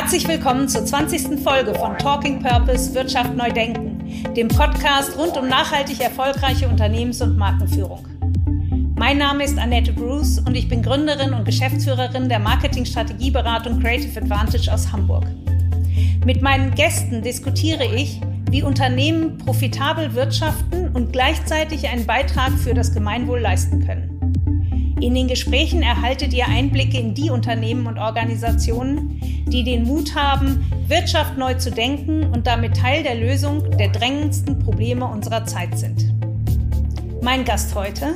Herzlich willkommen zur 20. Folge von Talking Purpose Wirtschaft neu denken, dem Podcast rund um nachhaltig erfolgreiche Unternehmens- und Markenführung. Mein Name ist Annette Bruce und ich bin Gründerin und Geschäftsführerin der Marketingstrategieberatung Creative Advantage aus Hamburg. Mit meinen Gästen diskutiere ich, wie Unternehmen profitabel wirtschaften und gleichzeitig einen Beitrag für das Gemeinwohl leisten können. In den Gesprächen erhaltet ihr Einblicke in die Unternehmen und Organisationen, die den Mut haben, Wirtschaft neu zu denken und damit Teil der Lösung der drängendsten Probleme unserer Zeit sind. Mein Gast heute,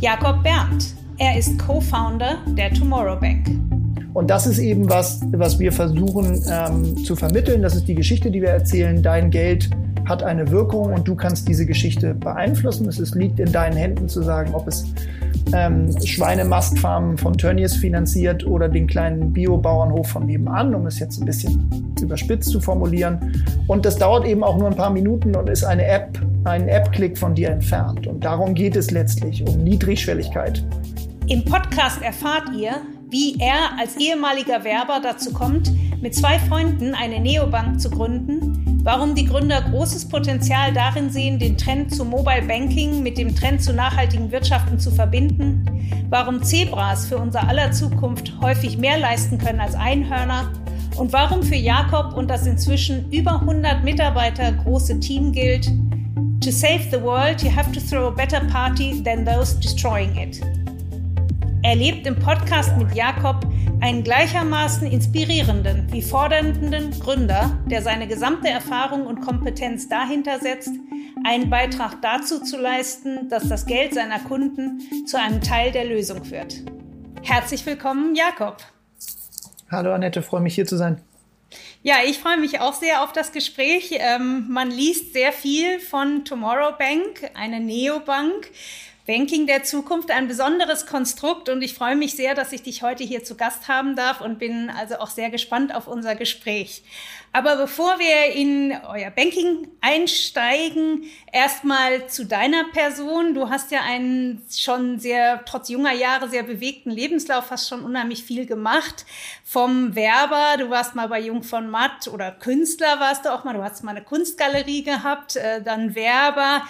Jakob Berndt. Er ist Co-Founder der Tomorrow Bank. Und das ist eben was, was wir versuchen ähm, zu vermitteln. Das ist die Geschichte, die wir erzählen. Dein Geld hat eine Wirkung und du kannst diese Geschichte beeinflussen. Es liegt in deinen Händen zu sagen, ob es ähm, Schweinemastfarmen von Tönnies finanziert oder den kleinen Biobauernhof von nebenan, um es jetzt ein bisschen überspitzt zu formulieren. Und das dauert eben auch nur ein paar Minuten und ist eine App, ein App-Klick von dir entfernt. Und darum geht es letztlich, um Niedrigschwelligkeit. Im Podcast erfahrt ihr, wie er als ehemaliger Werber dazu kommt, mit zwei Freunden eine Neobank zu gründen, warum die Gründer großes Potenzial darin sehen, den Trend zu Mobile Banking mit dem Trend zu nachhaltigen Wirtschaften zu verbinden, warum Zebras für unser aller Zukunft häufig mehr leisten können als Einhörner? Und warum für Jakob und das inzwischen über 100 Mitarbeiter große Team gilt, To save the world, you have to throw a better party than those destroying it. Erlebt im Podcast mit Jakob einen gleichermaßen inspirierenden wie fordernden Gründer, der seine gesamte Erfahrung und Kompetenz dahinter setzt, einen Beitrag dazu zu leisten, dass das Geld seiner Kunden zu einem Teil der Lösung wird. Herzlich willkommen, Jakob. Hallo Annette, freue mich hier zu sein. Ja, ich freue mich auch sehr auf das Gespräch. Ähm, man liest sehr viel von Tomorrow Bank, eine Neobank. Banking der Zukunft, ein besonderes Konstrukt und ich freue mich sehr, dass ich dich heute hier zu Gast haben darf und bin also auch sehr gespannt auf unser Gespräch. Aber bevor wir in euer Banking einsteigen, erstmal zu deiner Person. Du hast ja einen schon sehr, trotz junger Jahre, sehr bewegten Lebenslauf, hast schon unheimlich viel gemacht. Vom Werber, du warst mal bei Jung von Matt oder Künstler warst du auch mal, du hast mal eine Kunstgalerie gehabt, äh, dann Werber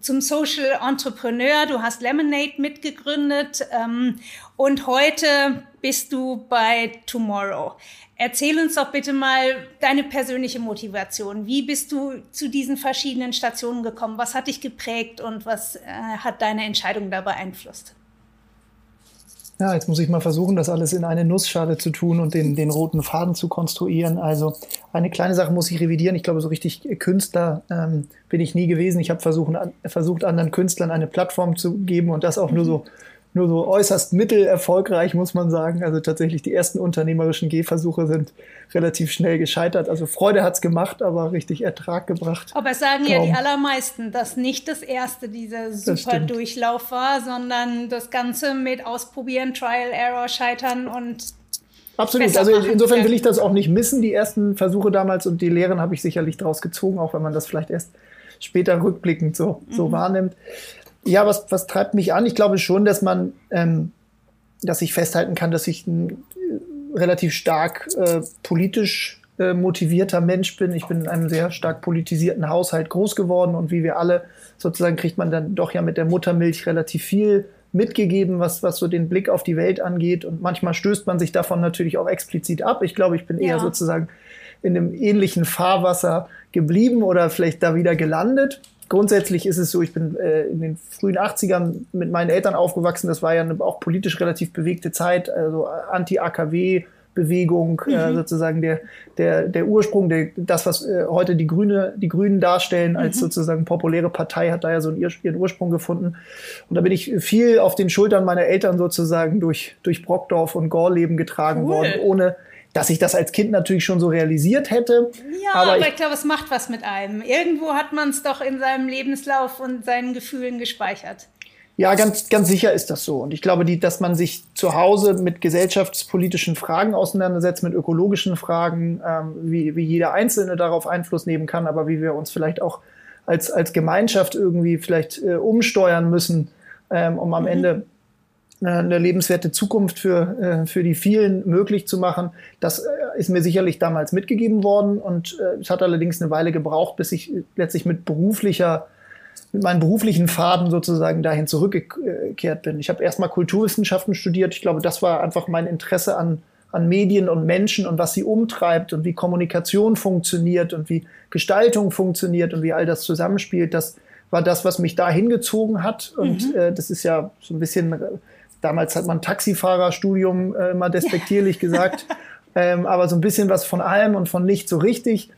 zum Social Entrepreneur, du hast Lemonade mitgegründet ähm, und heute bist du bei Tomorrow. Erzähl uns doch bitte mal deine persönliche Motivation. Wie bist du zu diesen verschiedenen Stationen gekommen? Was hat dich geprägt und was äh, hat deine Entscheidung da beeinflusst? Ja, jetzt muss ich mal versuchen, das alles in eine Nussschale zu tun und den, den roten Faden zu konstruieren. Also eine kleine Sache muss ich revidieren. Ich glaube, so richtig Künstler ähm, bin ich nie gewesen. Ich habe versucht, an, versucht, anderen Künstlern eine Plattform zu geben und das auch mhm. nur so nur so äußerst mittelerfolgreich, muss man sagen. Also tatsächlich die ersten unternehmerischen Gehversuche sind relativ schnell gescheitert. Also Freude hat's gemacht, aber richtig Ertrag gebracht. Aber es sagen Kaum. ja die allermeisten, dass nicht das erste dieser super Durchlauf war, sondern das Ganze mit Ausprobieren, Trial, Error, Scheitern und Absolut. Also insofern will ich das auch nicht missen, die ersten Versuche damals und die Lehren habe ich sicherlich daraus gezogen, auch wenn man das vielleicht erst später rückblickend so, so mhm. wahrnimmt. Ja, was, was treibt mich an? Ich glaube schon, dass man, ähm, dass ich festhalten kann, dass ich ein äh, relativ stark äh, politisch äh, motivierter Mensch bin. Ich bin in einem sehr stark politisierten Haushalt groß geworden und wie wir alle sozusagen kriegt man dann doch ja mit der Muttermilch relativ viel mitgegeben, was, was so den Blick auf die Welt angeht. Und manchmal stößt man sich davon natürlich auch explizit ab. Ich glaube, ich bin ja. eher sozusagen in einem ähnlichen Fahrwasser geblieben oder vielleicht da wieder gelandet grundsätzlich ist es so, ich bin äh, in den frühen 80ern mit meinen Eltern aufgewachsen. Das war ja eine, auch politisch relativ bewegte Zeit, also Anti-AKW. Bewegung, äh, mhm. äh, sozusagen der, der, der Ursprung, der, das, was äh, heute die Grüne, die Grünen darstellen als mhm. sozusagen populäre Partei, hat da ja so einen, ihren Ursprung gefunden. Und da bin ich viel auf den Schultern meiner Eltern sozusagen durch, durch Brockdorf und Gorleben getragen cool. worden, ohne, dass ich das als Kind natürlich schon so realisiert hätte. Ja, aber, aber ich, ich glaube, es macht was mit einem. Irgendwo hat man es doch in seinem Lebenslauf und seinen Gefühlen gespeichert. Ja, ganz, ganz sicher ist das so. Und ich glaube, die, dass man sich zu Hause mit gesellschaftspolitischen Fragen auseinandersetzt, mit ökologischen Fragen, ähm, wie, wie jeder Einzelne darauf Einfluss nehmen kann, aber wie wir uns vielleicht auch als, als Gemeinschaft irgendwie vielleicht äh, umsteuern müssen, ähm, um am mhm. Ende eine lebenswerte Zukunft für, äh, für die vielen möglich zu machen. Das äh, ist mir sicherlich damals mitgegeben worden und äh, es hat allerdings eine Weile gebraucht, bis ich letztlich mit beruflicher mit meinen beruflichen Faden sozusagen dahin zurückgekehrt bin. Ich habe erstmal Kulturwissenschaften studiert. Ich glaube, das war einfach mein Interesse an, an Medien und Menschen und was sie umtreibt und wie Kommunikation funktioniert und wie Gestaltung funktioniert und wie all das zusammenspielt. Das war das, was mich da hingezogen hat. Und mhm. äh, das ist ja so ein bisschen, damals hat man Taxifahrerstudium äh, mal despektierlich gesagt, ähm, aber so ein bisschen was von allem und von nicht so richtig.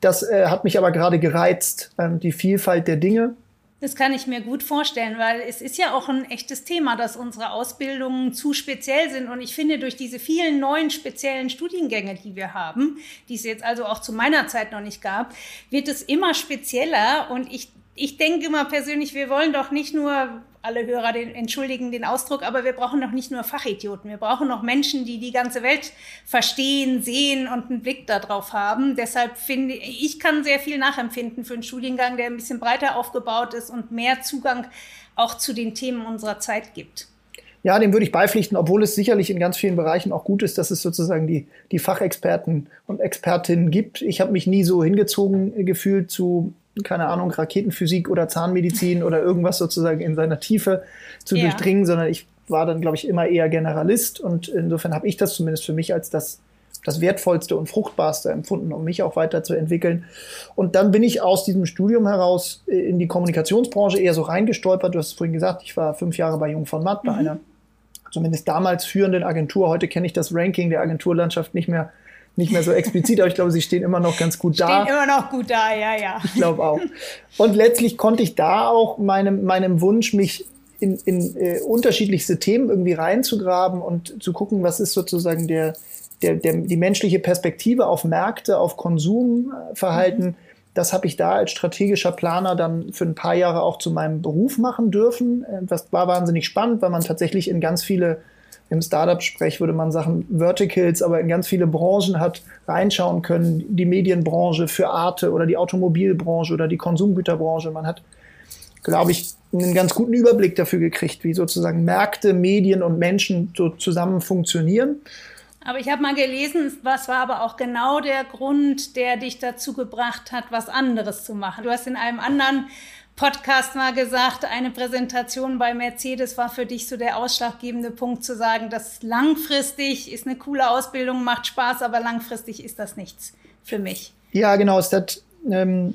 Das äh, hat mich aber gerade gereizt, ähm, die Vielfalt der Dinge. Das kann ich mir gut vorstellen, weil es ist ja auch ein echtes Thema, dass unsere Ausbildungen zu speziell sind. Und ich finde, durch diese vielen neuen speziellen Studiengänge, die wir haben, die es jetzt also auch zu meiner Zeit noch nicht gab, wird es immer spezieller. Und ich ich denke immer persönlich, wir wollen doch nicht nur, alle Hörer den, entschuldigen den Ausdruck, aber wir brauchen doch nicht nur Fachidioten. Wir brauchen noch Menschen, die die ganze Welt verstehen, sehen und einen Blick darauf haben. Deshalb finde ich, ich kann sehr viel nachempfinden für einen Studiengang, der ein bisschen breiter aufgebaut ist und mehr Zugang auch zu den Themen unserer Zeit gibt. Ja, dem würde ich beipflichten, obwohl es sicherlich in ganz vielen Bereichen auch gut ist, dass es sozusagen die, die Fachexperten und Expertinnen gibt. Ich habe mich nie so hingezogen gefühlt zu keine Ahnung, Raketenphysik oder Zahnmedizin oder irgendwas sozusagen in seiner Tiefe zu ja. durchdringen, sondern ich war dann, glaube ich, immer eher Generalist und insofern habe ich das zumindest für mich als das, das Wertvollste und Fruchtbarste empfunden, um mich auch weiterzuentwickeln. Und dann bin ich aus diesem Studium heraus in die Kommunikationsbranche eher so reingestolpert. Du hast es vorhin gesagt, ich war fünf Jahre bei Jung von Matt, bei mhm. einer zumindest damals führenden Agentur. Heute kenne ich das Ranking der Agenturlandschaft nicht mehr nicht mehr so explizit, aber ich glaube, sie stehen immer noch ganz gut da. Stehen immer noch gut da, ja, ja. Ich glaube auch. Und letztlich konnte ich da auch meinem, meinem Wunsch, mich in, in äh, unterschiedlichste Themen irgendwie reinzugraben und zu gucken, was ist sozusagen der, der, der, die menschliche Perspektive auf Märkte, auf Konsumverhalten. Mhm. Das habe ich da als strategischer Planer dann für ein paar Jahre auch zu meinem Beruf machen dürfen. Äh, das war wahnsinnig spannend, weil man tatsächlich in ganz viele im Startup-Sprech würde man sagen Verticals, aber in ganz viele Branchen hat reinschauen können, die Medienbranche für Arte oder die Automobilbranche oder die Konsumgüterbranche. Man hat, glaube ich, einen ganz guten Überblick dafür gekriegt, wie sozusagen Märkte, Medien und Menschen so zusammen funktionieren. Aber ich habe mal gelesen, was war aber auch genau der Grund, der dich dazu gebracht hat, was anderes zu machen. Du hast in einem anderen Podcast mal gesagt, eine Präsentation bei Mercedes war für dich so der ausschlaggebende Punkt zu sagen, dass langfristig ist eine coole Ausbildung, macht Spaß, aber langfristig ist das nichts für mich. Ja, genau. Das, ähm,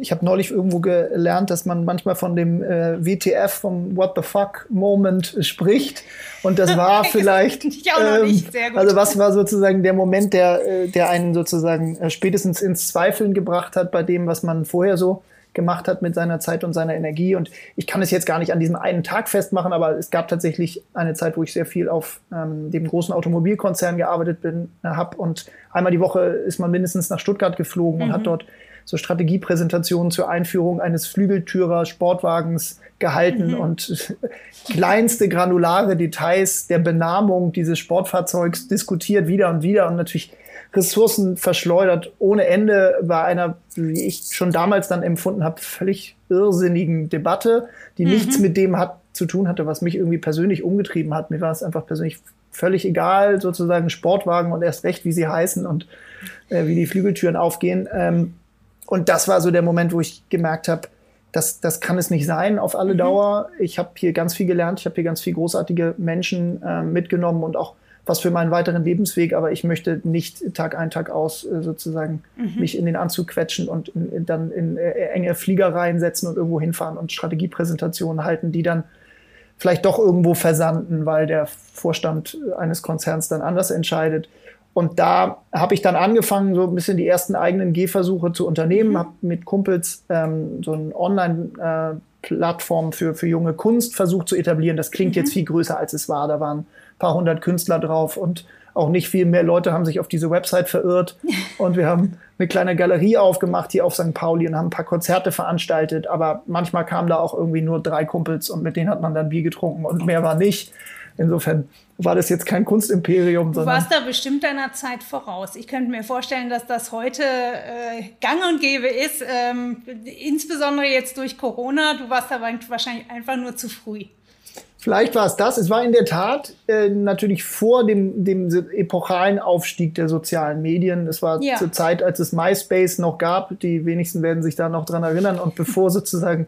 ich habe neulich irgendwo gelernt, dass man manchmal von dem äh, WTF, vom What the fuck Moment spricht. Und das war vielleicht. ich auch noch ähm, nicht. Sehr gut. Also was war sozusagen der Moment, der, äh, der einen sozusagen äh, spätestens ins Zweifeln gebracht hat bei dem, was man vorher so gemacht hat mit seiner Zeit und seiner Energie. Und ich kann es jetzt gar nicht an diesem einen Tag festmachen, aber es gab tatsächlich eine Zeit, wo ich sehr viel auf ähm, dem großen Automobilkonzern gearbeitet bin, äh, habe. Und einmal die Woche ist man mindestens nach Stuttgart geflogen mhm. und hat mhm. dort so Strategiepräsentationen zur Einführung eines Flügeltürer Sportwagens gehalten mhm. und kleinste granulare Details der Benamung dieses Sportfahrzeugs diskutiert wieder und wieder und natürlich Ressourcen verschleudert ohne Ende bei einer, wie ich schon damals dann empfunden habe, völlig irrsinnigen Debatte, die mhm. nichts mit dem hat zu tun hatte, was mich irgendwie persönlich umgetrieben hat. Mir war es einfach persönlich völlig egal, sozusagen Sportwagen und erst recht, wie sie heißen und äh, wie die Flügeltüren aufgehen. Ähm, und das war so der Moment, wo ich gemerkt habe, das, das kann es nicht sein auf alle mhm. Dauer. Ich habe hier ganz viel gelernt, ich habe hier ganz viel großartige Menschen äh, mitgenommen und auch was für meinen weiteren Lebensweg, aber ich möchte nicht Tag ein, Tag aus äh, sozusagen mhm. mich in den Anzug quetschen und in, in, dann in äh, enge Fliegereien setzen und irgendwo hinfahren und Strategiepräsentationen halten, die dann vielleicht doch irgendwo versanden, weil der Vorstand eines Konzerns dann anders entscheidet. Und da habe ich dann angefangen, so ein bisschen die ersten eigenen Gehversuche zu unternehmen, mhm. habe mit Kumpels ähm, so ein Online-Plattform äh, für, für junge Kunst versucht zu etablieren. Das klingt mhm. jetzt viel größer, als es war. Da waren paar hundert Künstler drauf und auch nicht viel mehr Leute haben sich auf diese Website verirrt. Und wir haben eine kleine Galerie aufgemacht hier auf St. Pauli und haben ein paar Konzerte veranstaltet. Aber manchmal kamen da auch irgendwie nur drei Kumpels und mit denen hat man dann Bier getrunken und mehr war nicht. Insofern war das jetzt kein Kunstimperium. Du warst da bestimmt deiner Zeit voraus. Ich könnte mir vorstellen, dass das heute äh, gang und gäbe ist, ähm, insbesondere jetzt durch Corona. Du warst da wahrscheinlich einfach nur zu früh. Vielleicht war es das. Es war in der Tat äh, natürlich vor dem, dem epochalen Aufstieg der sozialen Medien. Es war ja. zur Zeit, als es MySpace noch gab. Die wenigsten werden sich da noch dran erinnern. Und bevor sozusagen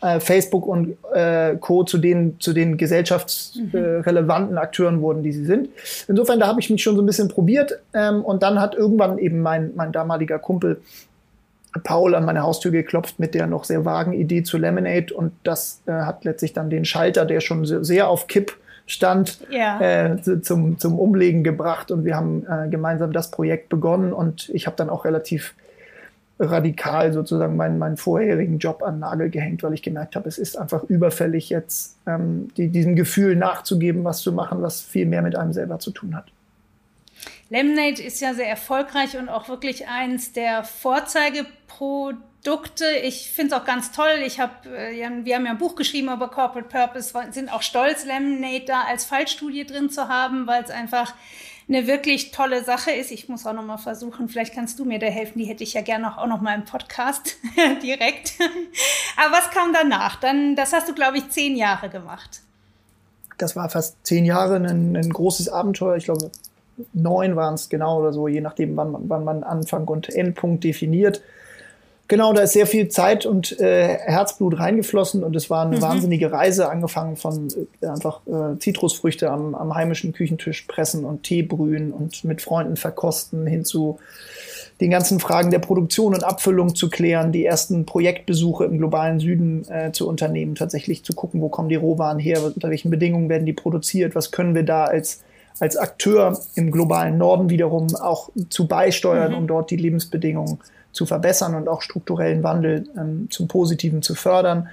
äh, Facebook und äh, Co. zu den, zu den gesellschaftsrelevanten mhm. Akteuren wurden, die sie sind. Insofern, da habe ich mich schon so ein bisschen probiert. Ähm, und dann hat irgendwann eben mein, mein damaliger Kumpel Paul an meine Haustür geklopft mit der noch sehr vagen Idee zu Lemonade und das äh, hat letztlich dann den Schalter, der schon sehr auf Kipp stand, ja. äh, zum, zum Umlegen gebracht und wir haben äh, gemeinsam das Projekt begonnen und ich habe dann auch relativ radikal sozusagen meinen, meinen vorherigen Job an Nagel gehängt, weil ich gemerkt habe, es ist einfach überfällig jetzt ähm, die, diesem Gefühl nachzugeben, was zu machen, was viel mehr mit einem selber zu tun hat. Lemonade ist ja sehr erfolgreich und auch wirklich eins der Vorzeigeprodukte. Ich finde es auch ganz toll. Ich hab, äh, wir haben ja ein Buch geschrieben über Corporate Purpose, sind auch stolz, Lemonade da als Fallstudie drin zu haben, weil es einfach eine wirklich tolle Sache ist. Ich muss auch noch mal versuchen, vielleicht kannst du mir da helfen. Die hätte ich ja gerne auch noch mal im Podcast direkt. Aber was kam danach? Dann, das hast du, glaube ich, zehn Jahre gemacht. Das war fast zehn Jahre ein, ein großes Abenteuer. Ich glaube, neun waren es genau oder so, je nachdem, wann, wann man Anfang und Endpunkt definiert. Genau, da ist sehr viel Zeit und äh, Herzblut reingeflossen und es war eine mhm. wahnsinnige Reise, angefangen von äh, einfach äh, Zitrusfrüchte am, am heimischen Küchentisch pressen und Tee brühen und mit Freunden verkosten, hin zu den ganzen Fragen der Produktion und Abfüllung zu klären, die ersten Projektbesuche im globalen Süden äh, zu unternehmen, tatsächlich zu gucken, wo kommen die Rohwaren her, unter welchen Bedingungen werden die produziert, was können wir da als als Akteur im globalen Norden wiederum auch zu beisteuern, mhm. um dort die Lebensbedingungen zu verbessern und auch strukturellen Wandel ähm, zum Positiven zu fördern.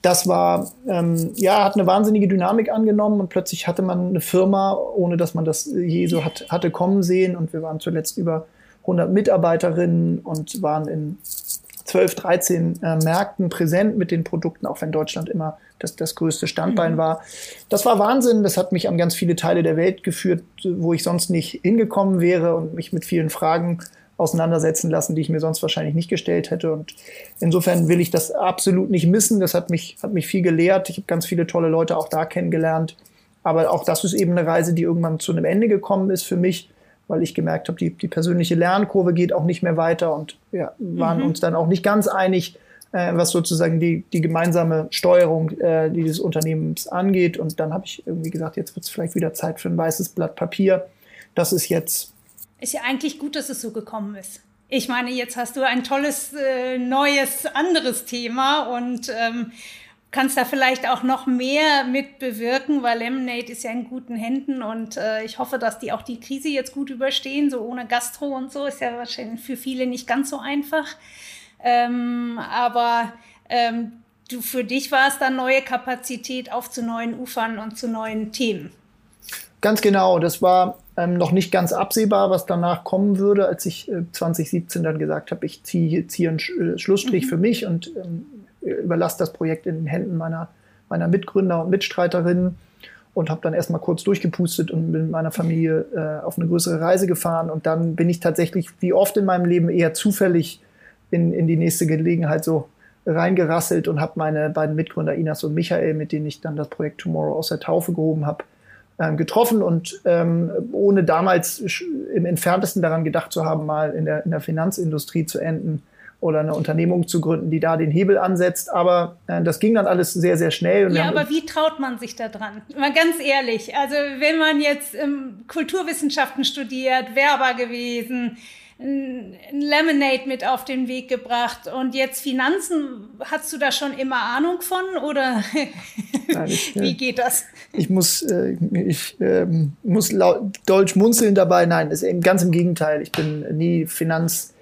Das war, ähm, ja, hat eine wahnsinnige Dynamik angenommen und plötzlich hatte man eine Firma, ohne dass man das je so hat, hatte kommen sehen. Und wir waren zuletzt über 100 Mitarbeiterinnen und waren in 12, 13 äh, Märkten präsent mit den Produkten, auch wenn Deutschland immer das, das größte Standbein mhm. war. Das war Wahnsinn. Das hat mich an ganz viele Teile der Welt geführt, wo ich sonst nicht hingekommen wäre und mich mit vielen Fragen auseinandersetzen lassen, die ich mir sonst wahrscheinlich nicht gestellt hätte. Und insofern will ich das absolut nicht missen. Das hat mich, hat mich viel gelehrt. Ich habe ganz viele tolle Leute auch da kennengelernt. Aber auch das ist eben eine Reise, die irgendwann zu einem Ende gekommen ist für mich weil ich gemerkt habe, die, die persönliche Lernkurve geht auch nicht mehr weiter und wir waren mhm. uns dann auch nicht ganz einig, äh, was sozusagen die, die gemeinsame Steuerung äh, dieses Unternehmens angeht. Und dann habe ich irgendwie gesagt, jetzt wird es vielleicht wieder Zeit für ein weißes Blatt Papier. Das ist jetzt. Ist ja eigentlich gut, dass es so gekommen ist. Ich meine, jetzt hast du ein tolles, äh, neues, anderes Thema und ähm, kannst da vielleicht auch noch mehr mit bewirken, weil Lemonade ist ja in guten Händen und äh, ich hoffe, dass die auch die Krise jetzt gut überstehen. So ohne Gastro und so ist ja wahrscheinlich für viele nicht ganz so einfach. Ähm, aber ähm, du, für dich war es dann neue Kapazität auf zu neuen Ufern und zu neuen Themen. Ganz genau, das war ähm, noch nicht ganz absehbar, was danach kommen würde, als ich äh, 2017 dann gesagt habe, ich ziehe zieh einen Sch äh, Schlussstrich mhm. für mich und ähm, überlasse das Projekt in den Händen meiner, meiner Mitgründer und Mitstreiterinnen und habe dann erstmal kurz durchgepustet und bin mit meiner Familie äh, auf eine größere Reise gefahren. Und dann bin ich tatsächlich, wie oft in meinem Leben, eher zufällig in, in die nächste Gelegenheit so reingerasselt und habe meine beiden Mitgründer Inas und Michael, mit denen ich dann das Projekt Tomorrow aus der Taufe gehoben habe, getroffen und ähm, ohne damals im entferntesten daran gedacht zu haben, mal in der, in der Finanzindustrie zu enden, oder eine Unternehmung zu gründen, die da den Hebel ansetzt. Aber äh, das ging dann alles sehr, sehr schnell. ja, aber wie traut man sich da dran? Mal ganz ehrlich, also wenn man jetzt ähm, Kulturwissenschaften studiert, Werber gewesen, ein Lemonade mit auf den Weg gebracht und jetzt Finanzen, hast du da schon immer Ahnung von oder Nein, ich, wie geht das? Ich muss, äh, ich äh, muss laut, deutsch munzeln dabei. Nein, ist eben ganz im Gegenteil. Ich bin nie Finanz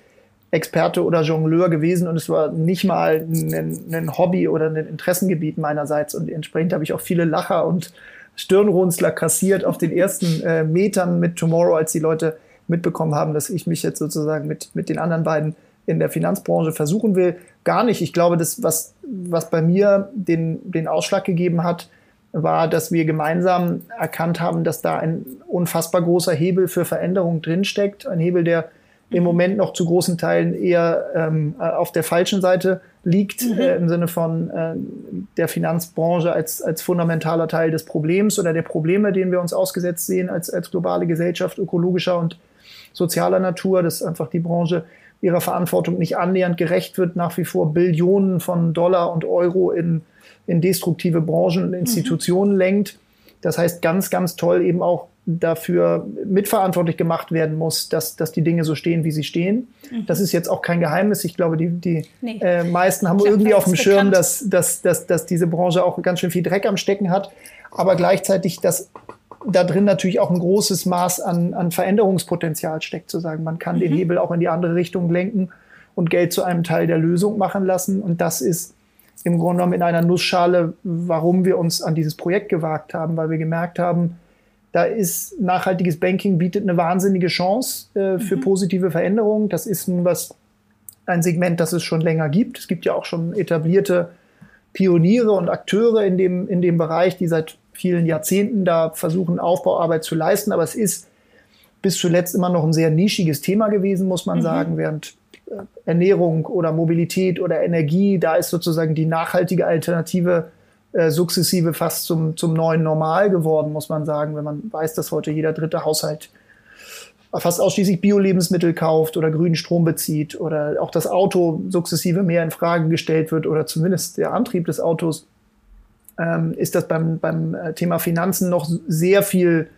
Experte oder Jongleur gewesen und es war nicht mal ein, ein Hobby oder ein Interessengebiet meinerseits und entsprechend habe ich auch viele Lacher und Stirnrunzler kassiert auf den ersten äh, Metern mit Tomorrow, als die Leute mitbekommen haben, dass ich mich jetzt sozusagen mit, mit den anderen beiden in der Finanzbranche versuchen will. Gar nicht. Ich glaube, das, was, was bei mir den, den Ausschlag gegeben hat, war, dass wir gemeinsam erkannt haben, dass da ein unfassbar großer Hebel für Veränderung drinsteckt. Ein Hebel, der im Moment noch zu großen Teilen eher ähm, auf der falschen Seite liegt, mhm. äh, im Sinne von äh, der Finanzbranche als, als fundamentaler Teil des Problems oder der Probleme, denen wir uns ausgesetzt sehen als, als globale Gesellschaft ökologischer und sozialer Natur, dass einfach die Branche ihrer Verantwortung nicht annähernd gerecht wird, nach wie vor Billionen von Dollar und Euro in, in destruktive Branchen und Institutionen mhm. lenkt. Das heißt, ganz, ganz toll eben auch dafür mitverantwortlich gemacht werden muss, dass, dass die Dinge so stehen, wie sie stehen. Mhm. Das ist jetzt auch kein Geheimnis. Ich glaube, die, die nee. äh, meisten haben glaub, irgendwie auf dem Schirm, dass, dass, dass, dass diese Branche auch ganz schön viel Dreck am Stecken hat, aber gleichzeitig, dass da drin natürlich auch ein großes Maß an, an Veränderungspotenzial steckt, zu sagen, man kann mhm. den Hebel auch in die andere Richtung lenken und Geld zu einem Teil der Lösung machen lassen. Und das ist im Grunde genommen in einer Nussschale, warum wir uns an dieses Projekt gewagt haben, weil wir gemerkt haben, da ist nachhaltiges Banking bietet eine wahnsinnige Chance äh, für mhm. positive Veränderungen. Das ist nun was ein Segment, das es schon länger gibt. Es gibt ja auch schon etablierte Pioniere und Akteure in dem, in dem Bereich, die seit vielen Jahrzehnten da versuchen, Aufbauarbeit zu leisten. Aber es ist bis zuletzt immer noch ein sehr nischiges Thema gewesen, muss man mhm. sagen, während äh, Ernährung oder Mobilität oder Energie, da ist sozusagen die nachhaltige Alternative äh, sukzessive fast zum, zum neuen Normal geworden, muss man sagen, wenn man weiß, dass heute jeder dritte Haushalt fast ausschließlich Bio-Lebensmittel kauft oder grünen Strom bezieht oder auch das Auto sukzessive mehr in Frage gestellt wird oder zumindest der Antrieb des Autos, ähm, ist das beim, beim äh, Thema Finanzen noch sehr viel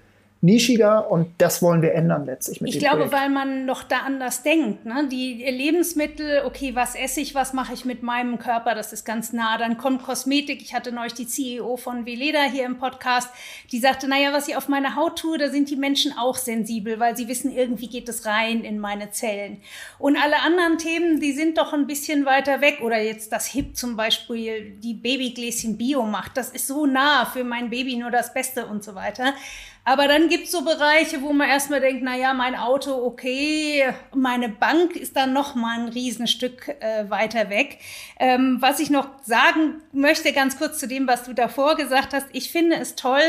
nischiger und das wollen wir ändern letztlich mit Ich glaube, Projekt. weil man noch da anders denkt. Ne? Die Lebensmittel, okay, was esse ich, was mache ich mit meinem Körper, das ist ganz nah. Dann kommt Kosmetik. Ich hatte neulich die CEO von Veleda hier im Podcast, die sagte, naja, was ich auf meine Haut tue, da sind die Menschen auch sensibel, weil sie wissen, irgendwie geht es rein in meine Zellen. Und alle anderen Themen, die sind doch ein bisschen weiter weg. Oder jetzt das HIP zum Beispiel, die Babygläschen Bio macht, das ist so nah für mein Baby nur das Beste und so weiter. Aber dann gibt es so Bereiche, wo man erstmal denkt, na ja, mein Auto, okay, meine Bank ist dann noch mal ein Riesenstück äh, weiter weg. Ähm, was ich noch sagen möchte, ganz kurz zu dem, was du davor gesagt hast, ich finde es toll,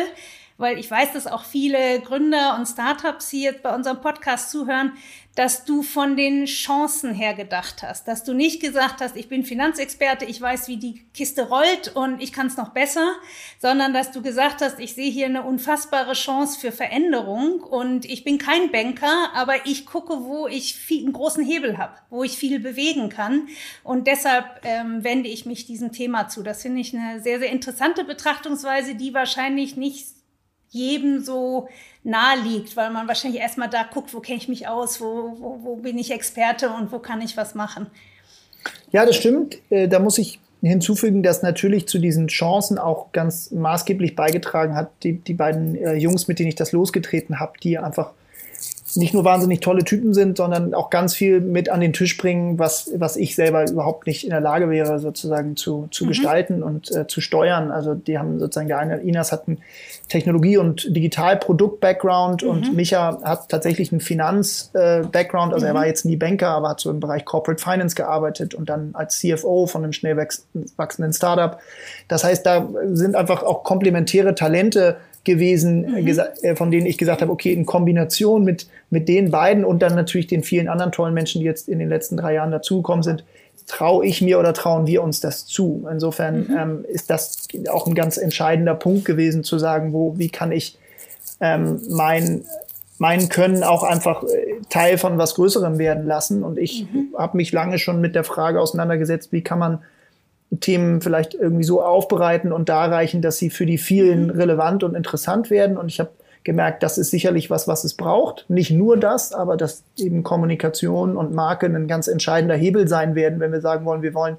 weil ich weiß, dass auch viele Gründer und Startups hier bei unserem Podcast zuhören, dass du von den Chancen her gedacht hast, dass du nicht gesagt hast, ich bin Finanzexperte, ich weiß, wie die Kiste rollt und ich kann es noch besser, sondern dass du gesagt hast, ich sehe hier eine unfassbare Chance für Veränderung und ich bin kein Banker, aber ich gucke, wo ich viel, einen großen Hebel habe, wo ich viel bewegen kann und deshalb ähm, wende ich mich diesem Thema zu. Das finde ich eine sehr, sehr interessante Betrachtungsweise, die wahrscheinlich nicht jedem so nahe liegt, weil man wahrscheinlich erstmal da guckt, wo kenne ich mich aus, wo, wo, wo bin ich Experte und wo kann ich was machen. Ja, das stimmt. Äh, da muss ich hinzufügen, dass natürlich zu diesen Chancen auch ganz maßgeblich beigetragen hat, die, die beiden äh, Jungs, mit denen ich das losgetreten habe, die einfach nicht nur wahnsinnig tolle Typen sind, sondern auch ganz viel mit an den Tisch bringen, was, was ich selber überhaupt nicht in der Lage wäre, sozusagen zu, zu mhm. gestalten und äh, zu steuern. Also die haben sozusagen, der eine, Inas hat einen Technologie- und Digitalprodukt-Background mhm. und Micha hat tatsächlich einen Finanz-Background. Äh, also mhm. er war jetzt nie Banker, aber hat so im Bereich Corporate Finance gearbeitet und dann als CFO von einem schnell wachsenden Startup. Das heißt, da sind einfach auch komplementäre Talente gewesen, mhm. äh, von denen ich gesagt habe, okay, in Kombination mit, mit den beiden und dann natürlich den vielen anderen tollen Menschen, die jetzt in den letzten drei Jahren dazugekommen sind, traue ich mir oder trauen wir uns das zu. Insofern mhm. ähm, ist das auch ein ganz entscheidender Punkt gewesen, zu sagen, wo, wie kann ich ähm, mein, mein Können auch einfach äh, Teil von was Größerem werden lassen. Und ich mhm. habe mich lange schon mit der Frage auseinandergesetzt, wie kann man Themen vielleicht irgendwie so aufbereiten und darreichen, dass sie für die vielen mhm. relevant und interessant werden. Und ich habe gemerkt, das ist sicherlich was, was es braucht. Nicht nur das, aber dass eben Kommunikation und Marke ein ganz entscheidender Hebel sein werden, wenn wir sagen wollen, wir wollen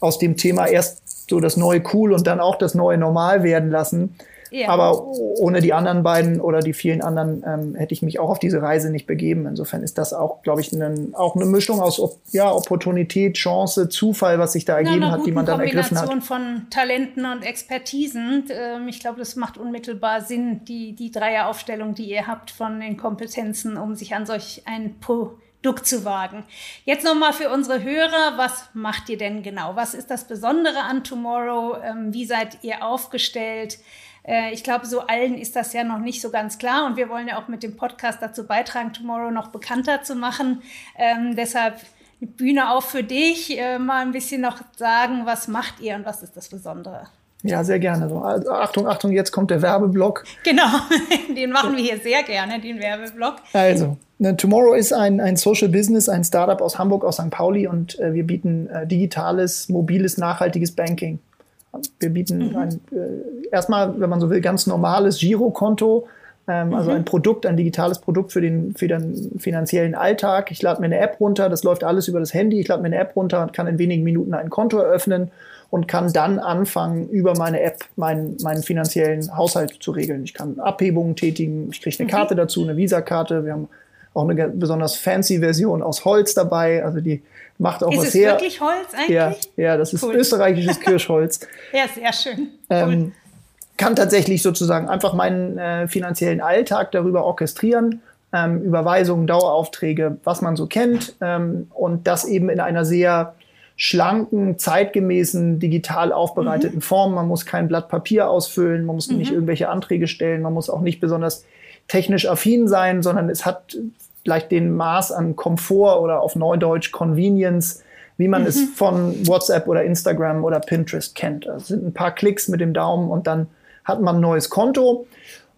aus dem Thema erst so das neue Cool und dann auch das neue Normal werden lassen. Ja. Aber ohne die anderen beiden oder die vielen anderen ähm, hätte ich mich auch auf diese Reise nicht begeben. Insofern ist das auch, glaube ich, ein, auch eine Mischung aus ja, Opportunität, Chance, Zufall, was sich da ergeben hat, die man dann ergriffen hat. Kombination von Talenten und Expertisen. Ähm, ich glaube, das macht unmittelbar Sinn, die, die Dreieraufstellung, die ihr habt von den Kompetenzen, um sich an solch ein Produkt zu wagen. Jetzt nochmal für unsere Hörer, was macht ihr denn genau? Was ist das Besondere an Tomorrow? Ähm, wie seid ihr aufgestellt? Äh, ich glaube, so allen ist das ja noch nicht so ganz klar und wir wollen ja auch mit dem Podcast dazu beitragen, Tomorrow noch bekannter zu machen. Ähm, deshalb Bühne auf für dich, äh, mal ein bisschen noch sagen, was macht ihr und was ist das Besondere? Ja, sehr gerne. So, also, Achtung, Achtung, jetzt kommt der Werbeblock. Genau, den machen wir hier sehr gerne, den Werbeblock. Also, ne, Tomorrow ist ein, ein Social Business, ein Startup aus Hamburg, aus St. Pauli und äh, wir bieten äh, digitales, mobiles, nachhaltiges Banking. Wir bieten mhm. ein, äh, erstmal, wenn man so will, ganz normales Girokonto, ähm, mhm. also ein Produkt, ein digitales Produkt für den, für den finanziellen Alltag. Ich lade mir eine App runter, das läuft alles über das Handy. Ich lade mir eine App runter und kann in wenigen Minuten ein Konto eröffnen und kann dann anfangen, über meine App meinen, meinen finanziellen Haushalt zu regeln. Ich kann Abhebungen tätigen, ich kriege eine mhm. Karte dazu, eine Visa-Karte. Wir haben auch eine besonders fancy Version aus Holz dabei. Also die macht auch ist was es her. wirklich Holz eigentlich? Ja, ja das ist cool. österreichisches Kirschholz. ja, sehr schön. Ähm, cool. Ähm, kann tatsächlich sozusagen einfach meinen äh, finanziellen Alltag darüber orchestrieren. Ähm, Überweisungen, Daueraufträge, was man so kennt. Ähm, und das eben in einer sehr schlanken, zeitgemäßen, digital aufbereiteten mhm. Form. Man muss kein Blatt Papier ausfüllen, man muss mhm. nicht irgendwelche Anträge stellen, man muss auch nicht besonders technisch affin sein, sondern es hat vielleicht den Maß an Komfort oder auf Neudeutsch Convenience, wie man mhm. es von WhatsApp oder Instagram oder Pinterest kennt. Das sind ein paar Klicks mit dem Daumen und dann hat man ein neues Konto.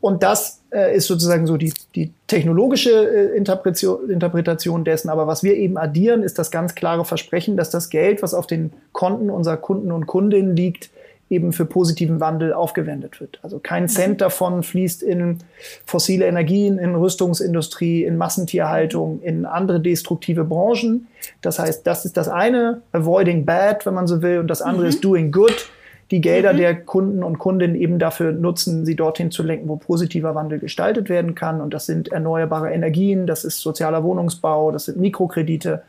Und das äh, ist sozusagen so die, die technologische äh, Interpretation, Interpretation dessen. Aber was wir eben addieren, ist das ganz klare Versprechen, dass das Geld, was auf den Konten unserer Kunden und Kundinnen liegt, eben für positiven Wandel aufgewendet wird. Also kein Cent davon fließt in fossile Energien, in Rüstungsindustrie, in Massentierhaltung, in andere destruktive Branchen. Das heißt, das ist das eine, avoiding bad, wenn man so will, und das andere mhm. ist doing good, die Gelder mhm. der Kunden und Kundinnen eben dafür nutzen, sie dorthin zu lenken, wo positiver Wandel gestaltet werden kann. Und das sind erneuerbare Energien, das ist sozialer Wohnungsbau, das sind Mikrokredite.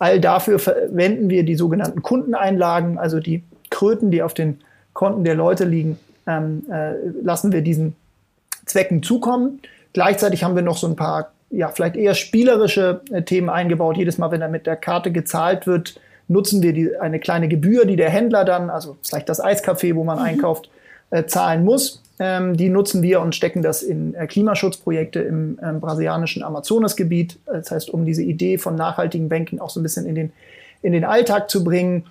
All dafür verwenden wir die sogenannten Kundeneinlagen, also die Kröten, die auf den Konten der Leute liegen, ähm, äh, lassen wir diesen Zwecken zukommen. Gleichzeitig haben wir noch so ein paar, ja, vielleicht eher spielerische äh, Themen eingebaut. Jedes Mal, wenn da mit der Karte gezahlt wird, nutzen wir die, eine kleine Gebühr, die der Händler dann, also vielleicht das Eiscafé, wo man mhm. einkauft, äh, zahlen muss. Ähm, die nutzen wir und stecken das in äh, Klimaschutzprojekte im ähm, brasilianischen Amazonasgebiet. Das heißt, um diese Idee von nachhaltigen Banking auch so ein bisschen in den, in den Alltag zu bringen.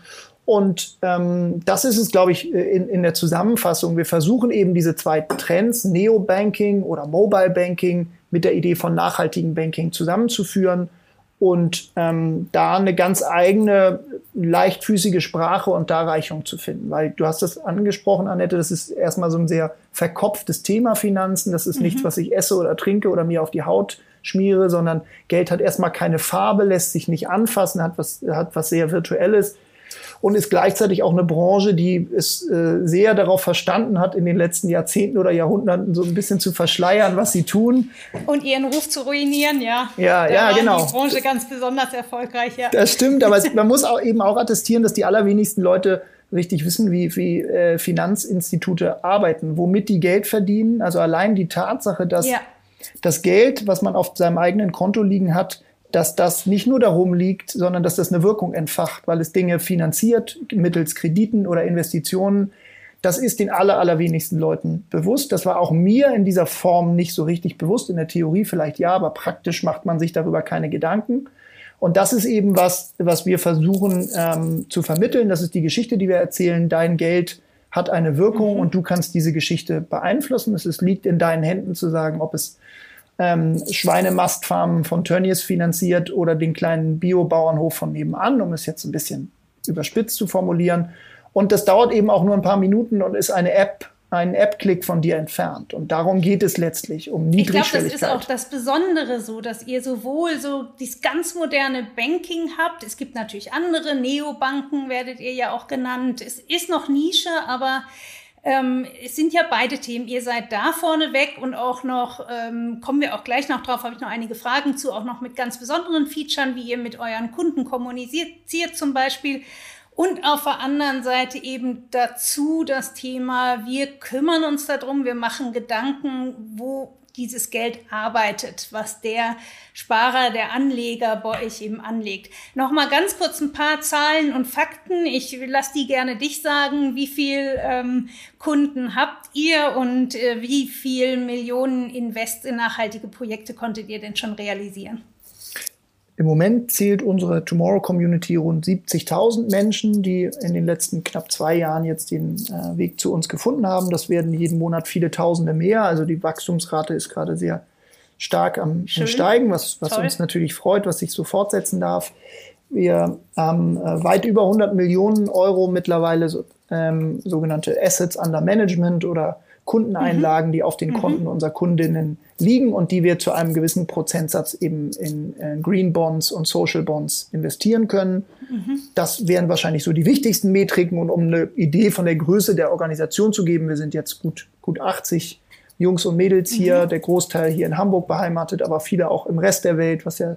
Und ähm, das ist es, glaube ich, in, in der Zusammenfassung. Wir versuchen eben diese zwei Trends, Neo-Banking oder Mobile Banking, mit der Idee von nachhaltigem Banking zusammenzuführen und ähm, da eine ganz eigene, leichtfüßige Sprache und Darreichung zu finden. Weil du hast das angesprochen, Annette, das ist erstmal so ein sehr verkopftes Thema Finanzen. Das ist mhm. nichts, was ich esse oder trinke oder mir auf die Haut schmiere, sondern Geld hat erstmal keine Farbe, lässt sich nicht anfassen, hat was, hat was sehr Virtuelles und ist gleichzeitig auch eine Branche, die es äh, sehr darauf verstanden hat, in den letzten Jahrzehnten oder Jahrhunderten so ein bisschen zu verschleiern, was sie tun. Und ihren Ruf zu ruinieren, ja. Ja, da ja, war genau. Die Branche ganz besonders erfolgreich, ja. Das stimmt, aber man muss auch eben auch attestieren, dass die allerwenigsten Leute richtig wissen, wie, wie äh, Finanzinstitute arbeiten, womit die Geld verdienen. Also allein die Tatsache, dass ja. das Geld, was man auf seinem eigenen Konto liegen hat, dass das nicht nur darum liegt, sondern dass das eine Wirkung entfacht, weil es Dinge finanziert mittels Krediten oder Investitionen. Das ist den aller, allerwenigsten Leuten bewusst. Das war auch mir in dieser Form nicht so richtig bewusst. In der Theorie vielleicht ja, aber praktisch macht man sich darüber keine Gedanken. Und das ist eben was, was wir versuchen ähm, zu vermitteln. Das ist die Geschichte, die wir erzählen. Dein Geld hat eine Wirkung mhm. und du kannst diese Geschichte beeinflussen. Es liegt in deinen Händen zu sagen, ob es ähm, Schweinemastfarmen von Tönnies finanziert oder den kleinen Biobauernhof von nebenan, um es jetzt ein bisschen überspitzt zu formulieren. Und das dauert eben auch nur ein paar Minuten und ist eine App, ein App-Klick von dir entfernt. Und darum geht es letztlich, um Niedrigschwelligkeit. Ich glaube, das ist auch das Besondere so, dass ihr sowohl so dieses ganz moderne Banking habt. Es gibt natürlich andere, Neobanken werdet ihr ja auch genannt. Es ist noch Nische, aber ähm, es sind ja beide Themen. Ihr seid da vorne weg und auch noch, ähm, kommen wir auch gleich noch drauf, habe ich noch einige Fragen zu, auch noch mit ganz besonderen Features, wie ihr mit euren Kunden kommuniziert zum Beispiel. Und auf der anderen Seite eben dazu das Thema, wir kümmern uns darum, wir machen Gedanken, wo dieses Geld arbeitet, was der Sparer, der Anleger bei euch eben anlegt. Nochmal ganz kurz ein paar Zahlen und Fakten. Ich lasse die gerne dich sagen. Wie viel ähm, Kunden habt ihr und äh, wie viel Millionen Invest in nachhaltige Projekte konntet ihr denn schon realisieren? Im Moment zählt unsere Tomorrow Community rund 70.000 Menschen, die in den letzten knapp zwei Jahren jetzt den äh, Weg zu uns gefunden haben. Das werden jeden Monat viele Tausende mehr. Also die Wachstumsrate ist gerade sehr stark am, am Steigen, was, was uns natürlich freut, was sich so fortsetzen darf. Wir haben äh, weit über 100 Millionen Euro mittlerweile so, ähm, sogenannte Assets under Management oder Kundeneinlagen, mhm. die auf den mhm. Konten unserer Kundinnen liegen und die wir zu einem gewissen Prozentsatz eben in, in Green Bonds und Social Bonds investieren können. Mhm. Das wären wahrscheinlich so die wichtigsten Metriken und um eine Idee von der Größe der Organisation zu geben, wir sind jetzt gut, gut 80 Jungs und Mädels hier, mhm. der Großteil hier in Hamburg beheimatet, aber viele auch im Rest der Welt, was ja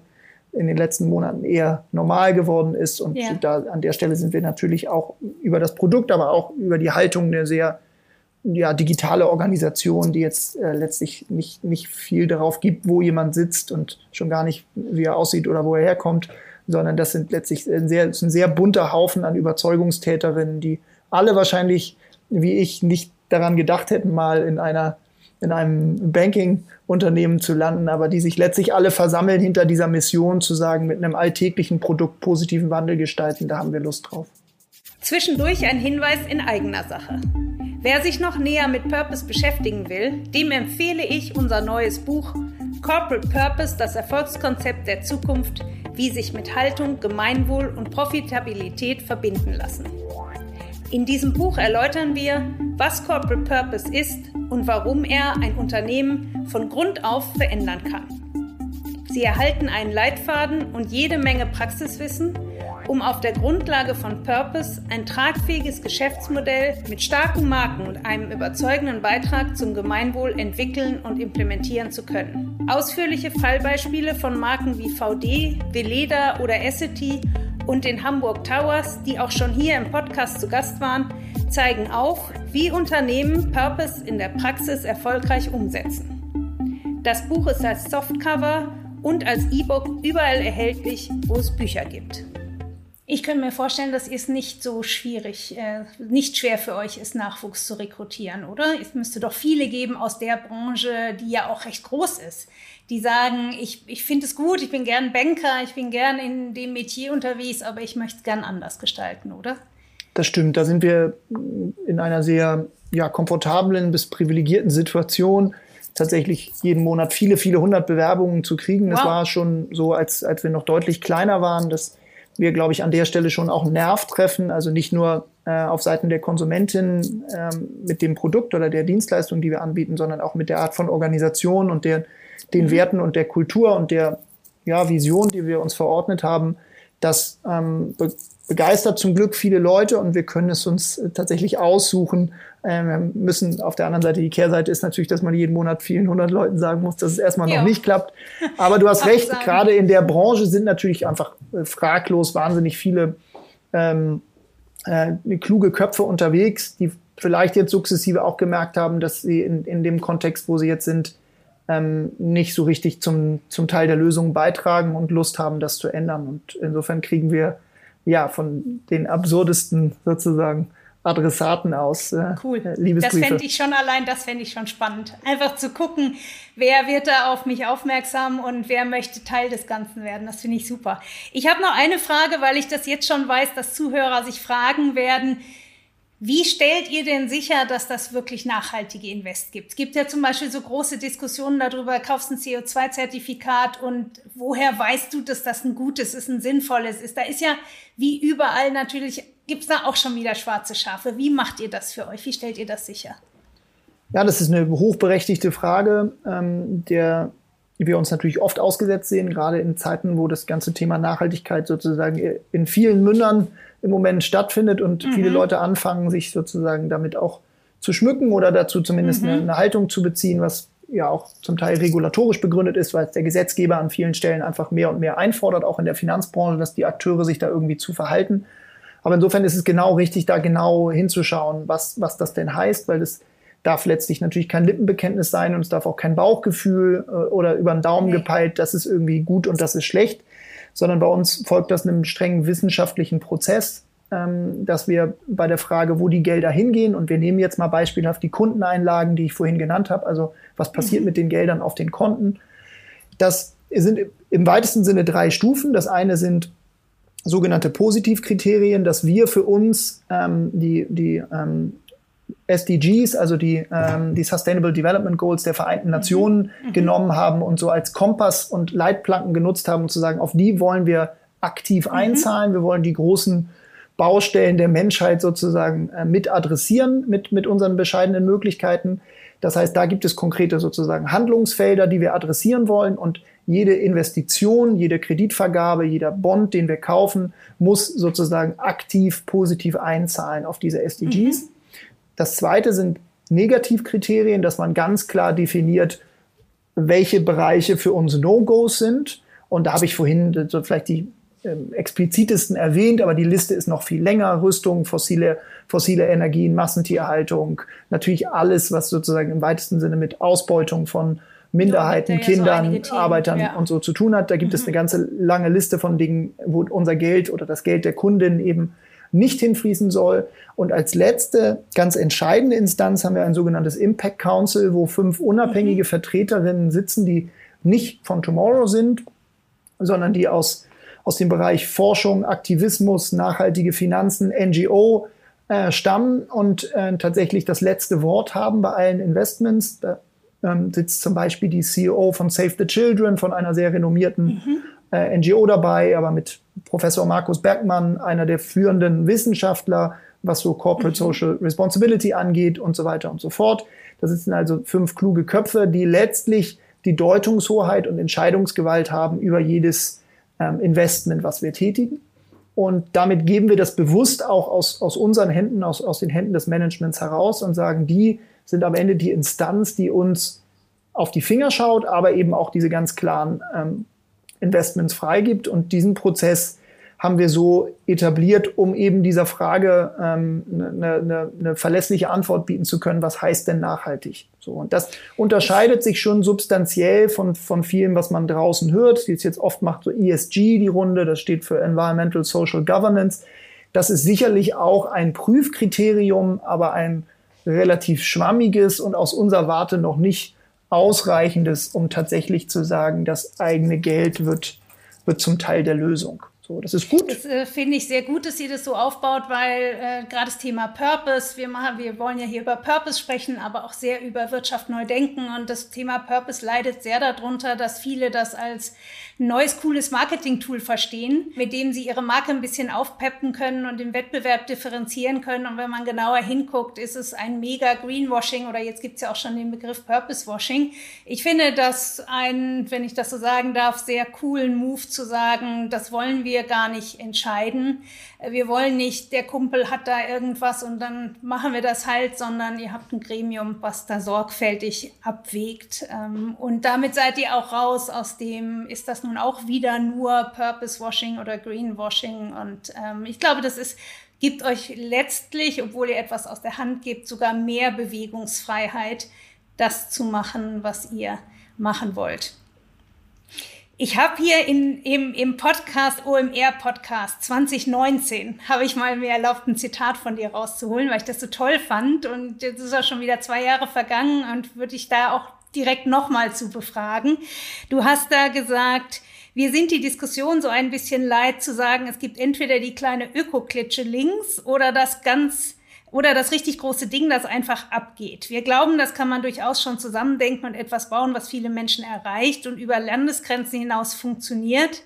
in den letzten Monaten eher normal geworden ist. Und ja. da an der Stelle sind wir natürlich auch über das Produkt, aber auch über die Haltung eine sehr ja, digitale Organisation, die jetzt äh, letztlich nicht, nicht viel darauf gibt, wo jemand sitzt und schon gar nicht, wie er aussieht oder wo er herkommt, sondern das sind letztlich ein sehr, ein sehr bunter Haufen an Überzeugungstäterinnen, die alle wahrscheinlich, wie ich, nicht daran gedacht hätten, mal in einer in einem Banking-Unternehmen zu landen, aber die sich letztlich alle versammeln hinter dieser Mission zu sagen, mit einem alltäglichen Produkt positiven Wandel gestalten, da haben wir Lust drauf. Zwischendurch ein Hinweis in eigener Sache. Wer sich noch näher mit Purpose beschäftigen will, dem empfehle ich unser neues Buch Corporate Purpose, das Erfolgskonzept der Zukunft, wie sich mit Haltung, Gemeinwohl und Profitabilität verbinden lassen. In diesem Buch erläutern wir, was Corporate Purpose ist und warum er ein Unternehmen von Grund auf verändern kann. Sie erhalten einen Leitfaden und jede Menge Praxiswissen, um auf der Grundlage von Purpose ein tragfähiges Geschäftsmodell mit starken Marken und einem überzeugenden Beitrag zum Gemeinwohl entwickeln und implementieren zu können. Ausführliche Fallbeispiele von Marken wie VD, Veleda oder Essity und den Hamburg Towers, die auch schon hier im Podcast zu Gast waren, zeigen auf, wie Unternehmen Purpose in der Praxis erfolgreich umsetzen. Das Buch ist als Softcover und als E-Book überall erhältlich, wo es Bücher gibt. Ich könnte mir vorstellen, dass es nicht so schwierig, äh, nicht schwer für euch ist, Nachwuchs zu rekrutieren, oder? Es müsste doch viele geben aus der Branche, die ja auch recht groß ist, die sagen, ich, ich finde es gut, ich bin gern Banker, ich bin gern in dem Metier unterwegs, aber ich möchte es gern anders gestalten, oder? Das stimmt, da sind wir in einer sehr ja, komfortablen bis privilegierten Situation, tatsächlich jeden Monat viele, viele hundert Bewerbungen zu kriegen. Wow. Das war schon so, als, als wir noch deutlich kleiner waren, dass wir, glaube ich, an der Stelle schon auch einen Nerv treffen, also nicht nur äh, auf Seiten der Konsumentin ähm, mit dem Produkt oder der Dienstleistung, die wir anbieten, sondern auch mit der Art von Organisation und der, den mhm. Werten und der Kultur und der ja, Vision, die wir uns verordnet haben. Das ähm, be begeistert zum Glück viele Leute und wir können es uns äh, tatsächlich aussuchen, ähm, wir müssen auf der anderen Seite, die Kehrseite ist natürlich, dass man jeden Monat vielen hundert Leuten sagen muss, dass es erstmal ja. noch nicht klappt. Aber du hast recht, gerade in der Branche sind natürlich einfach äh, fraglos wahnsinnig viele ähm, äh, kluge Köpfe unterwegs, die vielleicht jetzt sukzessive auch gemerkt haben, dass sie in, in dem Kontext, wo sie jetzt sind, ähm, nicht so richtig zum, zum Teil der Lösung beitragen und Lust haben, das zu ändern. Und insofern kriegen wir ja von den absurdesten sozusagen Adressaten aus. Äh, cool. Liebesbriefe. Das fände ich schon allein, das fände ich schon spannend. Einfach zu gucken, wer wird da auf mich aufmerksam und wer möchte Teil des Ganzen werden. Das finde ich super. Ich habe noch eine Frage, weil ich das jetzt schon weiß, dass Zuhörer sich fragen werden. Wie stellt ihr denn sicher, dass das wirklich nachhaltige Invest gibt? Es gibt ja zum Beispiel so große Diskussionen darüber, kaufst ein CO2-Zertifikat und woher weißt du, dass das ein gutes ist, ein sinnvolles ist? Da ist ja wie überall natürlich gibt es da auch schon wieder schwarze Schafe. Wie macht ihr das für euch? Wie stellt ihr das sicher? Ja, das ist eine hochberechtigte Frage, ähm, der wir uns natürlich oft ausgesetzt sehen, gerade in Zeiten, wo das ganze Thema Nachhaltigkeit sozusagen in vielen Mündern im Moment stattfindet und mhm. viele Leute anfangen, sich sozusagen damit auch zu schmücken oder dazu zumindest mhm. eine, eine, Haltung zu beziehen, was ja auch zum Teil regulatorisch begründet ist, weil der Gesetzgeber an vielen Stellen einfach mehr und mehr einfordert, auch in der Finanzbranche, dass die Akteure sich da irgendwie zu verhalten. Aber insofern ist es genau richtig, da genau hinzuschauen, was, was das denn heißt, weil das darf letztlich natürlich kein Lippenbekenntnis sein und es darf auch kein Bauchgefühl äh, oder über den Daumen nee. gepeilt, das ist irgendwie gut und das ist schlecht, sondern bei uns folgt das einem strengen wissenschaftlichen Prozess, ähm, dass wir bei der Frage, wo die Gelder hingehen, und wir nehmen jetzt mal beispielhaft die Kundeneinlagen, die ich vorhin genannt habe, also was passiert mhm. mit den Geldern auf den Konten, das sind im weitesten Sinne drei Stufen. Das eine sind sogenannte Positivkriterien, dass wir für uns ähm, die, die ähm, SDGs, also die, ähm, die Sustainable Development Goals der Vereinten Nationen mhm. mhm. genommen haben und so als Kompass und Leitplanken genutzt haben, um zu sagen, auf die wollen wir aktiv mhm. einzahlen. Wir wollen die großen Baustellen der Menschheit sozusagen äh, mit adressieren mit, mit unseren bescheidenen Möglichkeiten. Das heißt, da gibt es konkrete sozusagen Handlungsfelder, die wir adressieren wollen und jede Investition, jede Kreditvergabe, jeder Bond, den wir kaufen, muss sozusagen aktiv positiv einzahlen auf diese SDGs. Mhm. Das zweite sind Negativkriterien, dass man ganz klar definiert, welche Bereiche für uns No-Gos sind. Und da habe ich vorhin so vielleicht die ähm, explizitesten erwähnt, aber die Liste ist noch viel länger. Rüstung, fossile, fossile Energien, Massentierhaltung, natürlich alles, was sozusagen im weitesten Sinne mit Ausbeutung von Minderheiten, ja Kindern, so Arbeitern ja. und so zu tun hat. Da gibt mhm. es eine ganze lange Liste von Dingen, wo unser Geld oder das Geld der Kundin eben nicht hinfließen soll. Und als letzte, ganz entscheidende Instanz haben wir ein sogenanntes Impact Council, wo fünf unabhängige mhm. Vertreterinnen sitzen, die nicht von Tomorrow sind, sondern die aus, aus dem Bereich Forschung, Aktivismus, nachhaltige Finanzen, NGO äh, stammen und äh, tatsächlich das letzte Wort haben bei allen Investments. Da ähm, sitzt zum Beispiel die CEO von Save the Children, von einer sehr renommierten mhm. Äh, NGO dabei, aber mit Professor Markus Bergmann, einer der führenden Wissenschaftler, was so Corporate mhm. Social Responsibility angeht und so weiter und so fort. Da sitzen also fünf kluge Köpfe, die letztlich die Deutungshoheit und Entscheidungsgewalt haben über jedes ähm, Investment, was wir tätigen. Und damit geben wir das bewusst auch aus, aus unseren Händen, aus, aus den Händen des Managements heraus und sagen, die sind am Ende die Instanz, die uns auf die Finger schaut, aber eben auch diese ganz klaren ähm, Investments freigibt. Und diesen Prozess haben wir so etabliert, um eben dieser Frage ähm, eine, eine, eine verlässliche Antwort bieten zu können, was heißt denn nachhaltig? So, und das unterscheidet sich schon substanziell von, von vielem, was man draußen hört. Die jetzt oft macht so ESG die Runde, das steht für Environmental Social Governance. Das ist sicherlich auch ein Prüfkriterium, aber ein relativ schwammiges und aus unserer Warte noch nicht ausreichendes, um tatsächlich zu sagen, das eigene Geld wird, wird zum Teil der Lösung. So, das ist gut. Das äh, finde ich sehr gut, dass ihr das so aufbaut, weil äh, gerade das Thema Purpose, wir machen, wir wollen ja hier über Purpose sprechen, aber auch sehr über Wirtschaft neu denken und das Thema Purpose leidet sehr darunter, dass viele das als neues, cooles Marketing-Tool verstehen, mit dem sie ihre Marke ein bisschen aufpeppen können und im Wettbewerb differenzieren können. Und wenn man genauer hinguckt, ist es ein mega Greenwashing oder jetzt gibt es ja auch schon den Begriff Purpose-Washing. Ich finde das ein, wenn ich das so sagen darf, sehr coolen Move zu sagen, das wollen wir gar nicht entscheiden. Wir wollen nicht, der Kumpel hat da irgendwas und dann machen wir das halt, sondern ihr habt ein Gremium, was da sorgfältig abwägt. Ähm, und damit seid ihr auch raus aus dem, ist das nun auch wieder nur Purpose Washing oder Greenwashing. Und ähm, ich glaube, das ist, gibt euch letztlich, obwohl ihr etwas aus der Hand gebt, sogar mehr Bewegungsfreiheit, das zu machen, was ihr machen wollt. Ich habe hier in, im, im Podcast, OMR-Podcast 2019, habe ich mal mir erlaubt, ein Zitat von dir rauszuholen, weil ich das so toll fand. Und jetzt ist auch schon wieder zwei Jahre vergangen und würde ich da auch direkt nochmal zu befragen. Du hast da gesagt, wir sind die Diskussion so ein bisschen leid zu sagen, es gibt entweder die kleine Ökoklitsche links oder das ganz oder das richtig große Ding, das einfach abgeht. Wir glauben, das kann man durchaus schon zusammendenken und etwas bauen, was viele Menschen erreicht und über Landesgrenzen hinaus funktioniert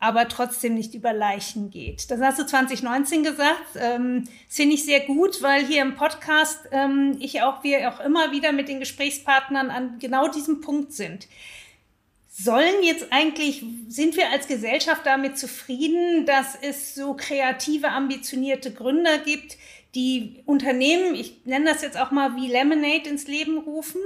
aber trotzdem nicht über Leichen geht. Das hast du 2019 gesagt. Ähm, das finde ich sehr gut, weil hier im Podcast ähm, ich auch, wir auch immer wieder mit den Gesprächspartnern an genau diesem Punkt sind. Sollen jetzt eigentlich, sind wir als Gesellschaft damit zufrieden, dass es so kreative, ambitionierte Gründer gibt, die Unternehmen, ich nenne das jetzt auch mal wie Lemonade ins Leben rufen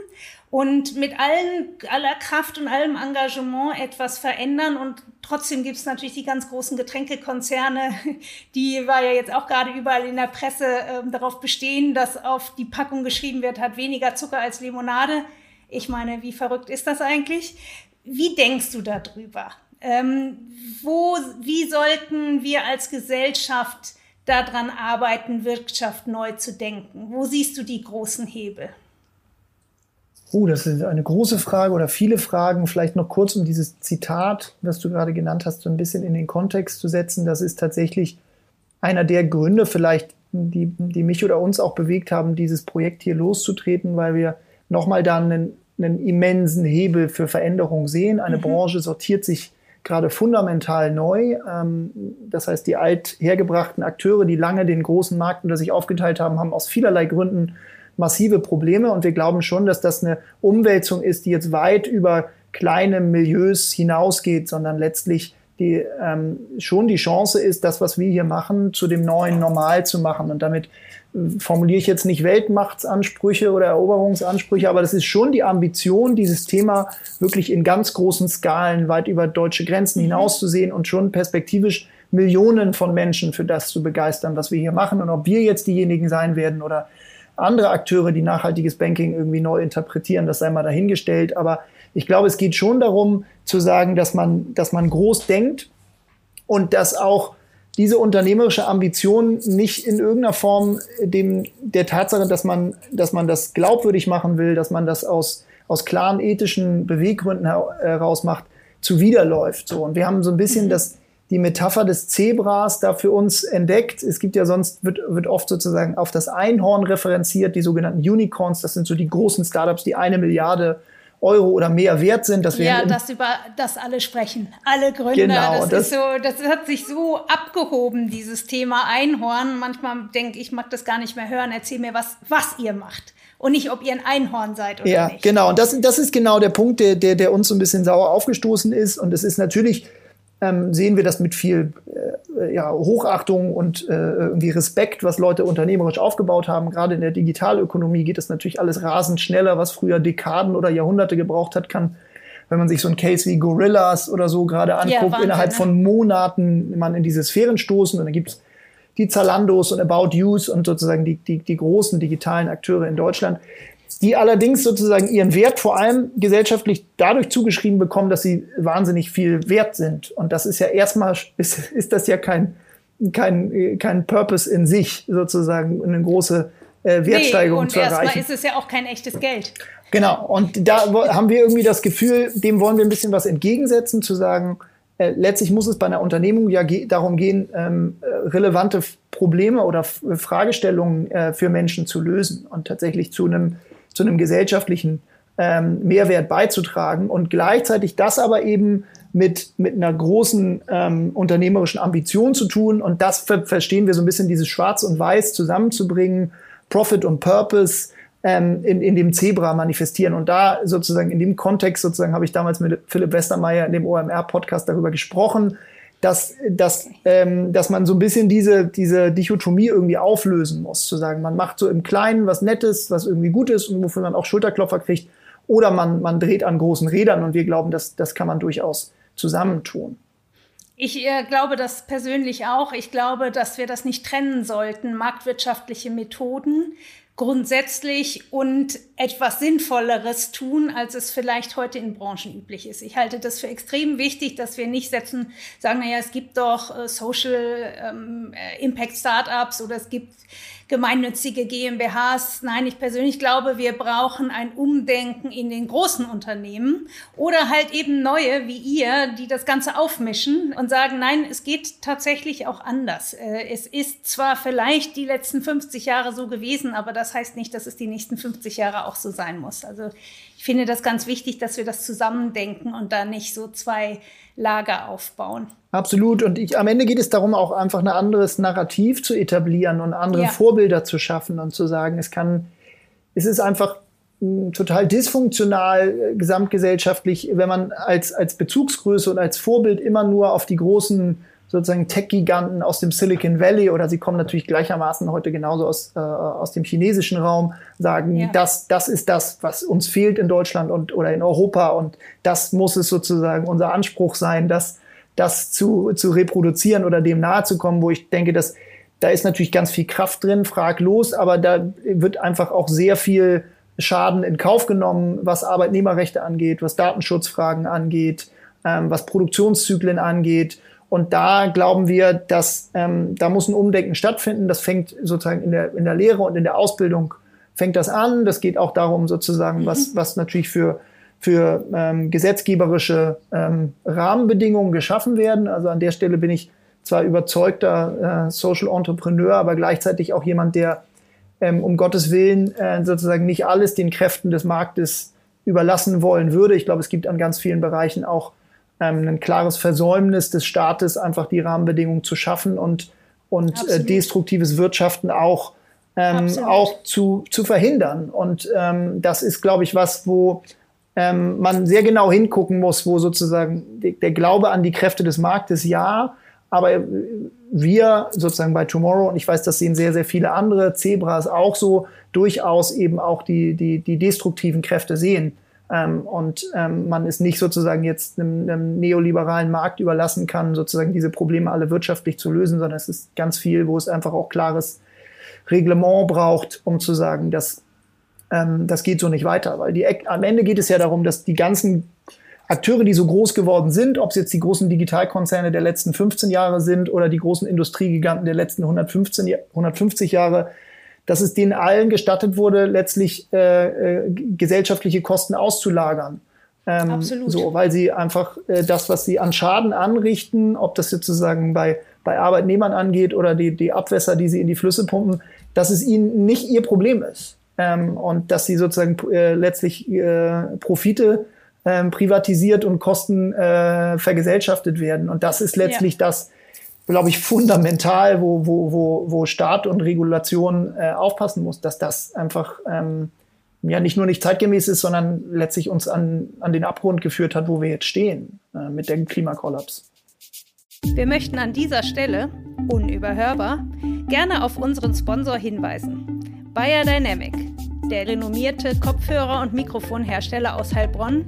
und mit allen, aller Kraft und allem Engagement etwas verändern. Und trotzdem gibt es natürlich die ganz großen Getränkekonzerne, die war ja jetzt auch gerade überall in der Presse äh, darauf bestehen, dass auf die Packung geschrieben wird, hat weniger Zucker als Limonade. Ich meine, wie verrückt ist das eigentlich? Wie denkst du darüber? Ähm, wo, wie sollten wir als Gesellschaft daran arbeiten, Wirtschaft neu zu denken? Wo siehst du die großen Hebel? Oh, das ist eine große Frage oder viele Fragen. Vielleicht noch kurz, um dieses Zitat, das du gerade genannt hast, so ein bisschen in den Kontext zu setzen. Das ist tatsächlich einer der Gründe, vielleicht, die, die mich oder uns auch bewegt haben, dieses Projekt hier loszutreten, weil wir nochmal da einen, einen immensen Hebel für Veränderung sehen. Eine mhm. Branche sortiert sich gerade fundamental neu. Ähm, das heißt, die althergebrachten Akteure, die lange den großen Markt unter sich aufgeteilt haben, haben aus vielerlei Gründen massive Probleme. Und wir glauben schon, dass das eine Umwälzung ist, die jetzt weit über kleine Milieus hinausgeht, sondern letztlich die ähm, schon die Chance ist, das, was wir hier machen, zu dem neuen Normal zu machen. Und damit formuliere ich jetzt nicht Weltmachtsansprüche oder Eroberungsansprüche, aber das ist schon die Ambition, dieses Thema wirklich in ganz großen Skalen weit über deutsche Grenzen mhm. hinauszusehen und schon perspektivisch Millionen von Menschen für das zu begeistern, was wir hier machen. Und ob wir jetzt diejenigen sein werden oder andere Akteure, die nachhaltiges Banking irgendwie neu interpretieren, das sei mal dahingestellt. Aber ich glaube, es geht schon darum zu sagen, dass man, dass man groß denkt und dass auch diese unternehmerische Ambition nicht in irgendeiner Form dem, der Tatsache, dass man, dass man das glaubwürdig machen will, dass man das aus, aus klaren ethischen Beweggründen heraus macht, zuwiderläuft. So. Und wir haben so ein bisschen mhm. das, die Metapher des Zebras da für uns entdeckt. Es gibt ja sonst, wird, wird oft sozusagen auf das Einhorn referenziert, die sogenannten Unicorns. Das sind so die großen Startups, die eine Milliarde Euro oder mehr wert sind. Dass wir ja, dass über das alle sprechen, alle Gründer. Genau, das, das, ist so, das hat sich so abgehoben, dieses Thema Einhorn. Manchmal denke ich, mag das gar nicht mehr hören. Erzähl mir, was, was ihr macht. Und nicht, ob ihr ein Einhorn seid oder ja, nicht. Ja, genau. Und das, das ist genau der Punkt, der, der, der uns so ein bisschen sauer aufgestoßen ist. Und es ist natürlich ähm, sehen wir das mit viel äh, ja, Hochachtung und äh, irgendwie Respekt, was Leute unternehmerisch aufgebaut haben. Gerade in der Digitalökonomie geht es natürlich alles rasend schneller, was früher Dekaden oder Jahrhunderte gebraucht hat, kann wenn man sich so ein Case wie Gorillas oder so gerade anguckt, ja, Wahnsinn, innerhalb ne? von Monaten man in diese Sphären stoßen und dann gibt es die Zalandos und About Yous und sozusagen die, die, die großen digitalen Akteure in Deutschland die allerdings sozusagen ihren Wert vor allem gesellschaftlich dadurch zugeschrieben bekommen, dass sie wahnsinnig viel wert sind. Und das ist ja erstmal, ist, ist das ja kein, kein, kein Purpose in sich, sozusagen eine große äh, Wertsteigerung nee, zu erreichen. Und erstmal ist es ja auch kein echtes Geld. Genau. Und da haben wir irgendwie das Gefühl, dem wollen wir ein bisschen was entgegensetzen, zu sagen, äh, letztlich muss es bei einer Unternehmung ja ge darum gehen, ähm, äh, relevante Probleme oder F Fragestellungen äh, für Menschen zu lösen und tatsächlich zu einem zu einem gesellschaftlichen ähm, Mehrwert beizutragen und gleichzeitig das aber eben mit, mit einer großen ähm, unternehmerischen Ambition zu tun. Und das ver verstehen wir so ein bisschen, dieses Schwarz und Weiß zusammenzubringen, Profit und Purpose ähm, in, in dem Zebra manifestieren. Und da sozusagen in dem Kontext sozusagen habe ich damals mit Philipp Westermeier in dem OMR-Podcast darüber gesprochen, dass, dass, ähm, dass man so ein bisschen diese, diese Dichotomie irgendwie auflösen muss. Zu sagen, man macht so im Kleinen was Nettes, was irgendwie gut ist und wofür man auch Schulterklopfer kriegt. Oder man, man dreht an großen Rädern und wir glauben, dass, das kann man durchaus zusammentun. Ich äh, glaube das persönlich auch. Ich glaube, dass wir das nicht trennen sollten. Marktwirtschaftliche Methoden grundsätzlich und etwas Sinnvolleres tun, als es vielleicht heute in Branchen üblich ist. Ich halte das für extrem wichtig, dass wir nicht setzen, sagen, naja, es gibt doch äh, Social ähm, äh, Impact Startups oder es gibt gemeinnützige GmbHs. Nein, ich persönlich glaube, wir brauchen ein Umdenken in den großen Unternehmen oder halt eben neue wie ihr, die das Ganze aufmischen und sagen, nein, es geht tatsächlich auch anders. Äh, es ist zwar vielleicht die letzten 50 Jahre so gewesen, aber das heißt nicht, dass es die nächsten 50 Jahre auch so sein muss. Also ich finde das ganz wichtig, dass wir das zusammendenken und da nicht so zwei Lager aufbauen. Absolut. Und ich, am Ende geht es darum, auch einfach ein anderes Narrativ zu etablieren und andere ja. Vorbilder zu schaffen und zu sagen, es kann, es ist einfach hm, total dysfunktional äh, gesamtgesellschaftlich, wenn man als, als Bezugsgröße und als Vorbild immer nur auf die großen sozusagen Tech-Giganten aus dem Silicon Valley oder sie kommen natürlich gleichermaßen heute genauso aus, äh, aus dem chinesischen Raum, sagen, ja. das, das ist das, was uns fehlt in Deutschland und, oder in Europa und das muss es sozusagen unser Anspruch sein, das, das zu, zu reproduzieren oder dem nahe zu kommen, wo ich denke, dass da ist natürlich ganz viel Kraft drin, fraglos, aber da wird einfach auch sehr viel Schaden in Kauf genommen, was Arbeitnehmerrechte angeht, was Datenschutzfragen angeht, ähm, was Produktionszyklen angeht. Und da glauben wir, dass ähm, da muss ein Umdenken stattfinden. Das fängt sozusagen in der, in der Lehre und in der Ausbildung fängt das an. Das geht auch darum, sozusagen, mhm. was, was natürlich für, für ähm, gesetzgeberische ähm, Rahmenbedingungen geschaffen werden. Also an der Stelle bin ich zwar überzeugter äh, Social Entrepreneur, aber gleichzeitig auch jemand, der ähm, um Gottes Willen äh, sozusagen nicht alles den Kräften des Marktes überlassen wollen würde. Ich glaube, es gibt an ganz vielen Bereichen auch ähm, ein klares Versäumnis des Staates, einfach die Rahmenbedingungen zu schaffen und, und äh, destruktives Wirtschaften auch, ähm, auch zu, zu verhindern. Und ähm, das ist, glaube ich, was, wo ähm, man sehr genau hingucken muss, wo sozusagen der Glaube an die Kräfte des Marktes ja, aber wir sozusagen bei Tomorrow, und ich weiß, das sehen sehr, sehr viele andere Zebras auch so, durchaus eben auch die, die, die destruktiven Kräfte sehen. Ähm, und ähm, man es nicht sozusagen jetzt einem, einem, neoliberalen Markt überlassen kann, sozusagen diese Probleme alle wirtschaftlich zu lösen, sondern es ist ganz viel, wo es einfach auch klares Reglement braucht, um zu sagen, dass ähm, das geht so nicht weiter. Weil die, am Ende geht es ja darum, dass die ganzen Akteure, die so groß geworden sind, ob es jetzt die großen Digitalkonzerne der letzten 15 Jahre sind oder die großen Industriegiganten der letzten 115, 150 Jahre, dass es denen allen gestattet wurde, letztlich äh, äh, gesellschaftliche Kosten auszulagern. Ähm, Absolut. So, weil sie einfach äh, das, was sie an Schaden anrichten, ob das sozusagen bei, bei Arbeitnehmern angeht oder die, die Abwässer, die sie in die Flüsse pumpen, dass es ihnen nicht ihr Problem ist. Ähm, und dass sie sozusagen äh, letztlich äh, Profite ähm, privatisiert und Kosten äh, vergesellschaftet werden. Und das ist letztlich ja. das, glaube ich, fundamental, wo, wo, wo, wo Staat und Regulation äh, aufpassen muss, dass das einfach ähm, ja nicht nur nicht zeitgemäß ist, sondern letztlich uns an, an den Abgrund geführt hat, wo wir jetzt stehen äh, mit dem Klimakollaps. Wir möchten an dieser Stelle, unüberhörbar, gerne auf unseren Sponsor hinweisen. Bayer Dynamic, der renommierte Kopfhörer- und Mikrofonhersteller aus Heilbronn,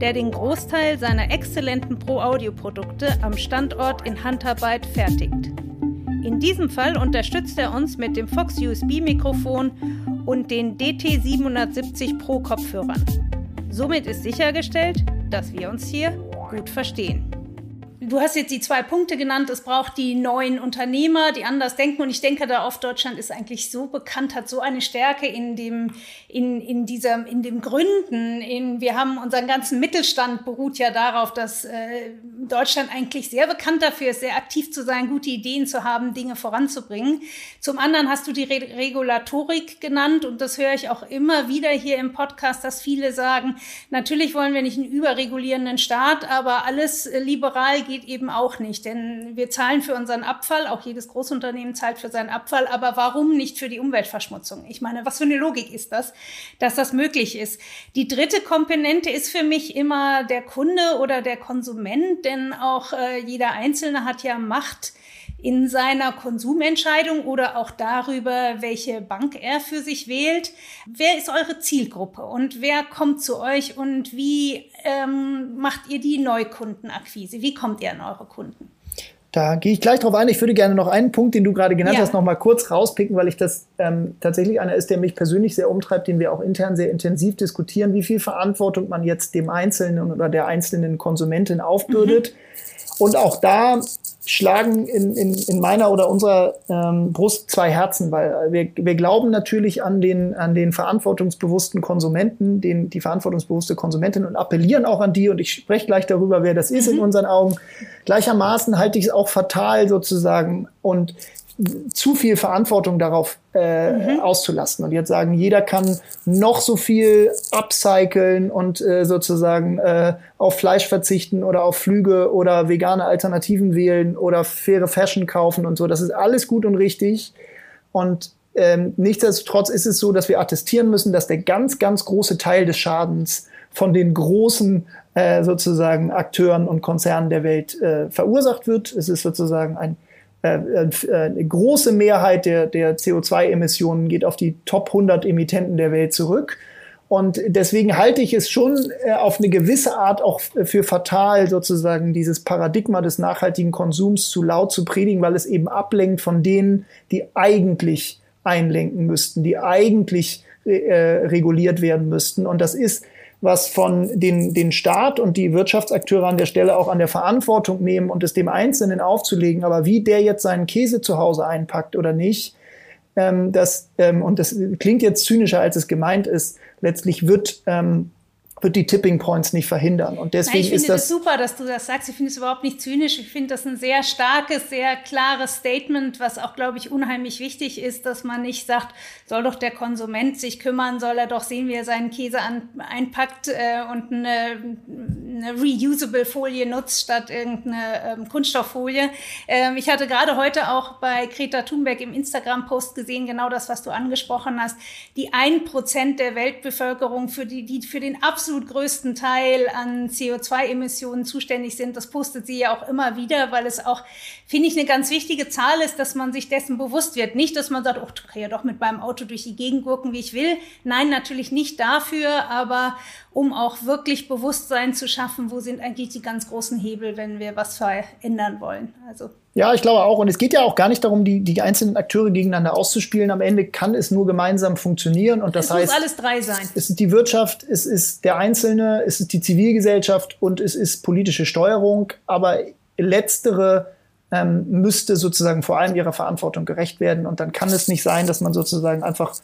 der den Großteil seiner exzellenten Pro-Audio-Produkte am Standort in Handarbeit fertigt. In diesem Fall unterstützt er uns mit dem Fox USB-Mikrofon und den DT770 Pro Kopfhörern. Somit ist sichergestellt, dass wir uns hier gut verstehen du hast jetzt die zwei Punkte genannt. Es braucht die neuen Unternehmer, die anders denken. Und ich denke da oft, Deutschland ist eigentlich so bekannt, hat so eine Stärke in dem, in, in dieser, in dem Gründen. In, wir haben unseren ganzen Mittelstand beruht ja darauf, dass äh, Deutschland eigentlich sehr bekannt dafür ist, sehr aktiv zu sein, gute Ideen zu haben, Dinge voranzubringen. Zum anderen hast du die Re Regulatorik genannt und das höre ich auch immer wieder hier im Podcast, dass viele sagen, natürlich wollen wir nicht einen überregulierenden Staat, aber alles äh, liberal geht eben auch nicht, denn wir zahlen für unseren Abfall, auch jedes Großunternehmen zahlt für seinen Abfall, aber warum nicht für die Umweltverschmutzung? Ich meine, was für eine Logik ist das, dass das möglich ist? Die dritte Komponente ist für mich immer der Kunde oder der Konsument, denn auch äh, jeder Einzelne hat ja Macht, in seiner Konsumentscheidung oder auch darüber, welche Bank er für sich wählt. Wer ist eure Zielgruppe und wer kommt zu euch und wie ähm, macht ihr die Neukundenakquise? Wie kommt ihr an eure Kunden? Da gehe ich gleich drauf ein. Ich würde gerne noch einen Punkt, den du gerade genannt ja. hast, noch mal kurz rauspicken, weil ich das ähm, tatsächlich einer ist, der mich persönlich sehr umtreibt, den wir auch intern sehr intensiv diskutieren, wie viel Verantwortung man jetzt dem Einzelnen oder der einzelnen Konsumentin aufbürdet. Mhm. Und auch da schlagen in, in, in meiner oder unserer ähm, Brust zwei Herzen, weil wir, wir glauben natürlich an den, an den verantwortungsbewussten Konsumenten, den, die verantwortungsbewusste Konsumentin und appellieren auch an die, und ich spreche gleich darüber, wer das ist mhm. in unseren Augen. Gleichermaßen halte ich es auch fatal sozusagen und zu viel Verantwortung darauf äh, mhm. auszulassen und jetzt sagen, jeder kann noch so viel upcyclen und äh, sozusagen äh, auf Fleisch verzichten oder auf Flüge oder vegane Alternativen wählen oder faire Fashion kaufen und so. Das ist alles gut und richtig. Und ähm, nichtsdestotrotz ist es so, dass wir attestieren müssen, dass der ganz, ganz große Teil des Schadens von den großen äh, sozusagen Akteuren und Konzernen der Welt äh, verursacht wird. Es ist sozusagen ein eine große Mehrheit der, der CO2-Emissionen geht auf die Top 100 Emittenten der Welt zurück. Und deswegen halte ich es schon äh, auf eine gewisse Art auch für fatal, sozusagen dieses Paradigma des nachhaltigen Konsums zu laut zu predigen, weil es eben ablenkt von denen, die eigentlich einlenken müssten, die eigentlich äh, reguliert werden müssten. Und das ist was von den, den Staat und die Wirtschaftsakteure an der Stelle auch an der Verantwortung nehmen und es dem Einzelnen aufzulegen. Aber wie der jetzt seinen Käse zu Hause einpackt oder nicht, ähm, das, ähm, und das klingt jetzt zynischer, als es gemeint ist, letztlich wird ähm, wird die Tipping Points nicht verhindern. Und deswegen Nein, ich finde ist das, das super, dass du das sagst. Ich finde es überhaupt nicht zynisch. Ich finde das ein sehr starkes, sehr klares Statement, was auch, glaube ich, unheimlich wichtig ist, dass man nicht sagt, soll doch der Konsument sich kümmern, soll er doch sehen, wie er seinen Käse an, einpackt äh, und eine, eine reusable Folie nutzt statt irgendeine ähm, Kunststofffolie. Ähm, ich hatte gerade heute auch bei Greta Thunberg im Instagram-Post gesehen, genau das, was du angesprochen hast. Die ein Prozent der Weltbevölkerung, für die, die für den absoluten absolut größten Teil an CO2-Emissionen zuständig sind. Das postet sie ja auch immer wieder, weil es auch, finde ich, eine ganz wichtige Zahl ist, dass man sich dessen bewusst wird. Nicht, dass man sagt, oh, ich kann ja doch mit meinem Auto durch die Gegend gurken, wie ich will. Nein, natürlich nicht dafür, aber um auch wirklich Bewusstsein zu schaffen, wo sind eigentlich die ganz großen Hebel, wenn wir was verändern wollen. Also ja, ich glaube auch. Und es geht ja auch gar nicht darum, die, die einzelnen Akteure gegeneinander auszuspielen. Am Ende kann es nur gemeinsam funktionieren. Und das es heißt, muss alles drei sein. Es ist die Wirtschaft, es ist der Einzelne, es ist die Zivilgesellschaft und es ist politische Steuerung. Aber letztere ähm, müsste sozusagen vor allem ihrer Verantwortung gerecht werden. Und dann kann es nicht sein, dass man sozusagen einfach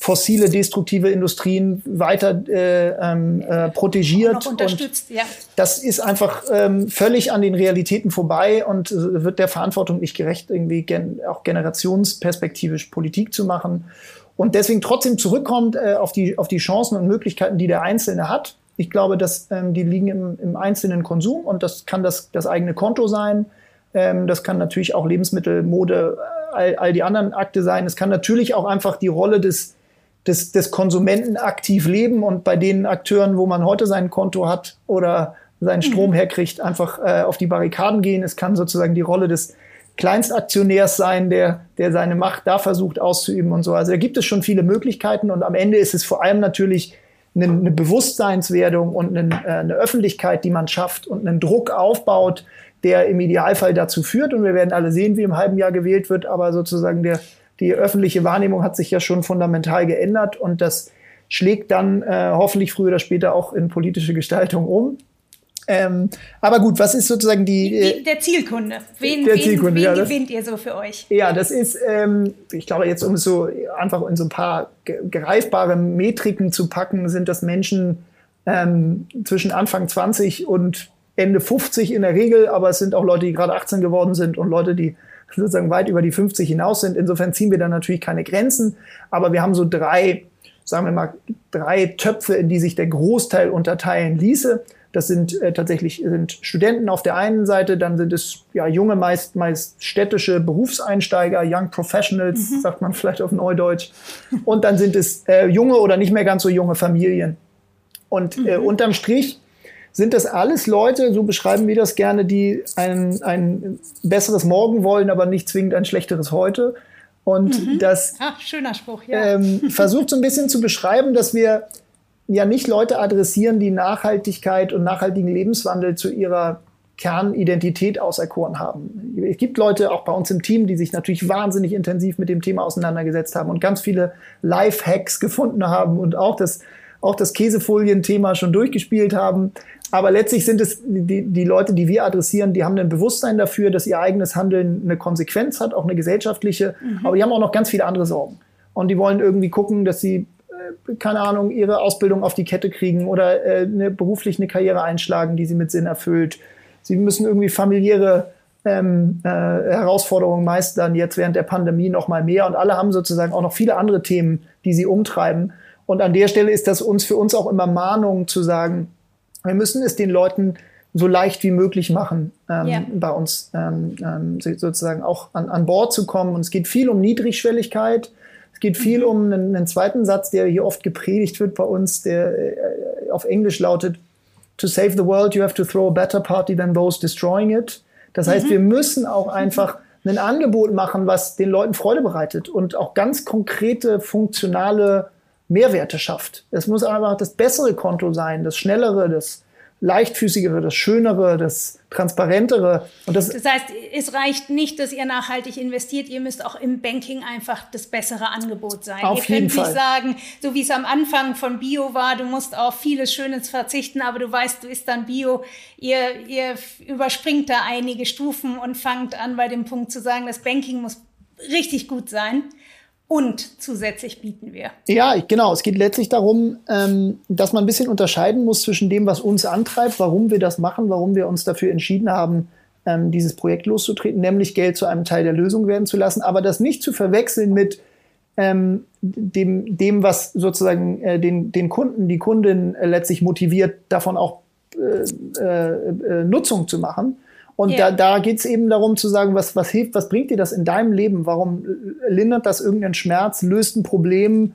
fossile, destruktive Industrien weiter äh, ähm, äh, protegiert. Und ja. Das ist einfach ähm, völlig an den Realitäten vorbei und äh, wird der Verantwortung nicht gerecht, irgendwie gen auch generationsperspektivisch Politik zu machen. Und deswegen trotzdem zurückkommt äh, auf, die, auf die Chancen und Möglichkeiten, die der Einzelne hat. Ich glaube, dass ähm, die liegen im, im einzelnen Konsum und das kann das, das eigene Konto sein. Ähm, das kann natürlich auch Lebensmittel, Mode, all, all die anderen Akte sein. Es kann natürlich auch einfach die Rolle des des, des Konsumenten aktiv leben und bei den Akteuren, wo man heute sein Konto hat oder seinen Strom mhm. herkriegt, einfach äh, auf die Barrikaden gehen. Es kann sozusagen die Rolle des Kleinstaktionärs sein, der, der seine Macht da versucht auszuüben und so. Also da gibt es schon viele Möglichkeiten und am Ende ist es vor allem natürlich eine, eine Bewusstseinswerdung und eine, äh, eine Öffentlichkeit, die man schafft und einen Druck aufbaut, der im Idealfall dazu führt. Und wir werden alle sehen, wie im halben Jahr gewählt wird, aber sozusagen der, die öffentliche Wahrnehmung hat sich ja schon fundamental geändert und das schlägt dann äh, hoffentlich früher oder später auch in politische Gestaltung um. Ähm, aber gut, was ist sozusagen die. Äh, der Zielkunde. Wen, der wen, Zielkunde, wen ja, gewinnt ihr so für euch? Ja, das ist, ähm, ich glaube, jetzt um es so einfach in so ein paar greifbare Metriken zu packen, sind das Menschen ähm, zwischen Anfang 20 und Ende 50 in der Regel, aber es sind auch Leute, die gerade 18 geworden sind und Leute, die sozusagen weit über die 50 hinaus sind. Insofern ziehen wir da natürlich keine Grenzen, aber wir haben so drei, sagen wir mal, drei Töpfe, in die sich der Großteil unterteilen ließe. Das sind äh, tatsächlich sind Studenten auf der einen Seite, dann sind es ja junge, meist, meist städtische Berufseinsteiger, Young Professionals, mhm. sagt man vielleicht auf Neudeutsch. Und dann sind es äh, junge oder nicht mehr ganz so junge Familien. Und äh, mhm. unterm Strich sind das alles Leute, so beschreiben wir das gerne, die ein, ein besseres Morgen wollen, aber nicht zwingend ein schlechteres heute. Und mhm. das Ach, schöner Spruch, ja. ähm, versucht so ein bisschen zu beschreiben, dass wir ja nicht Leute adressieren, die Nachhaltigkeit und nachhaltigen Lebenswandel zu ihrer Kernidentität auserkoren haben. Es gibt Leute auch bei uns im Team, die sich natürlich wahnsinnig intensiv mit dem Thema auseinandergesetzt haben und ganz viele Life-Hacks gefunden haben und auch das, auch das Käsefolien-Thema schon durchgespielt haben. Aber letztlich sind es die, die Leute, die wir adressieren, die haben ein Bewusstsein dafür, dass ihr eigenes Handeln eine Konsequenz hat, auch eine gesellschaftliche. Mhm. Aber die haben auch noch ganz viele andere Sorgen. Und die wollen irgendwie gucken, dass sie, äh, keine Ahnung, ihre Ausbildung auf die Kette kriegen oder äh, eine, beruflich eine Karriere einschlagen, die sie mit Sinn erfüllt. Sie müssen irgendwie familiäre ähm, äh, Herausforderungen meistern, jetzt während der Pandemie noch mal mehr. Und alle haben sozusagen auch noch viele andere Themen, die sie umtreiben. Und an der Stelle ist das uns für uns auch immer Mahnung zu sagen, wir müssen es den Leuten so leicht wie möglich machen, ähm, yeah. bei uns ähm, ähm, sozusagen auch an, an Bord zu kommen. Und es geht viel um Niedrigschwelligkeit. Es geht viel mhm. um einen, einen, zweiten Satz, der hier oft gepredigt wird bei uns, der äh, auf Englisch lautet, to save the world, you have to throw a better party than those destroying it. Das heißt, mhm. wir müssen auch einfach ein Angebot machen, was den Leuten Freude bereitet und auch ganz konkrete, funktionale Mehrwerte schafft. Es muss einfach das bessere Konto sein, das schnellere, das leichtfüßigere, das schönere, das transparentere. Und das, das heißt, es reicht nicht, dass ihr nachhaltig investiert, ihr müsst auch im Banking einfach das bessere Angebot sein. Auf ihr jeden könnt nicht sagen, so wie es am Anfang von Bio war, du musst auf vieles Schönes verzichten, aber du weißt, du isst dann Bio. Ihr, ihr überspringt da einige Stufen und fangt an bei dem Punkt zu sagen, das Banking muss richtig gut sein und zusätzlich bieten wir. Ja, genau. Es geht letztlich darum, ähm, dass man ein bisschen unterscheiden muss zwischen dem, was uns antreibt, warum wir das machen, warum wir uns dafür entschieden haben, ähm, dieses Projekt loszutreten, nämlich Geld zu einem Teil der Lösung werden zu lassen, aber das nicht zu verwechseln mit ähm, dem, dem, was sozusagen äh, den, den Kunden, die Kundin äh, letztlich motiviert, davon auch äh, Nutzung zu machen und yeah. da, da geht es eben darum zu sagen, was, was hilft, was bringt dir das in deinem Leben? Warum lindert das irgendeinen Schmerz, löst ein Problem,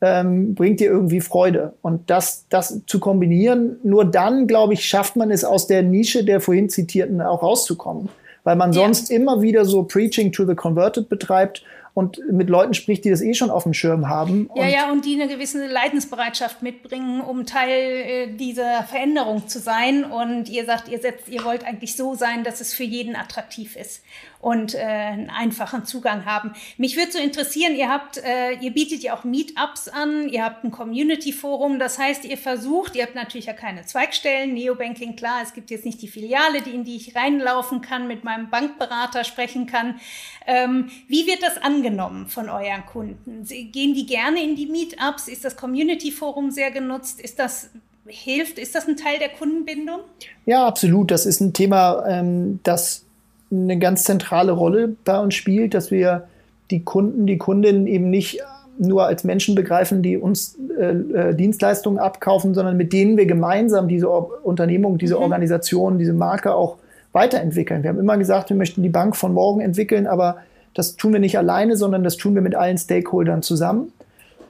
ähm, bringt dir irgendwie Freude? Und das, das zu kombinieren, nur dann, glaube ich, schafft man es aus der Nische der vorhin zitierten auch rauszukommen. Weil man yeah. sonst immer wieder so Preaching to the Converted betreibt und mit Leuten spricht, die das eh schon auf dem Schirm haben. Ja, ja, und die eine gewisse Leidensbereitschaft mitbringen, um Teil äh, dieser Veränderung zu sein. Und ihr sagt, ihr setzt, ihr wollt eigentlich so sein, dass es für jeden attraktiv ist und äh, einen einfachen Zugang haben. Mich würde so interessieren, ihr habt, äh, ihr bietet ja auch Meetups an, ihr habt ein Community-Forum, das heißt, ihr versucht, ihr habt natürlich ja keine Zweigstellen, Neobanking, klar, es gibt jetzt nicht die Filiale, die, in die ich reinlaufen kann, mit meinem Bankberater sprechen kann. Ähm, wie wird das angenommen von euren Kunden? Gehen die gerne in die Meetups? Ist das Community-Forum sehr genutzt? Ist das hilft? Ist das ein Teil der Kundenbindung? Ja, absolut. Das ist ein Thema, ähm, das eine ganz zentrale Rolle bei uns spielt, dass wir die Kunden, die Kundinnen eben nicht nur als Menschen begreifen, die uns äh, äh Dienstleistungen abkaufen, sondern mit denen wir gemeinsam diese Unternehmung, diese mhm. Organisation, diese Marke auch weiterentwickeln. Wir haben immer gesagt, wir möchten die Bank von morgen entwickeln, aber das tun wir nicht alleine, sondern das tun wir mit allen Stakeholdern zusammen.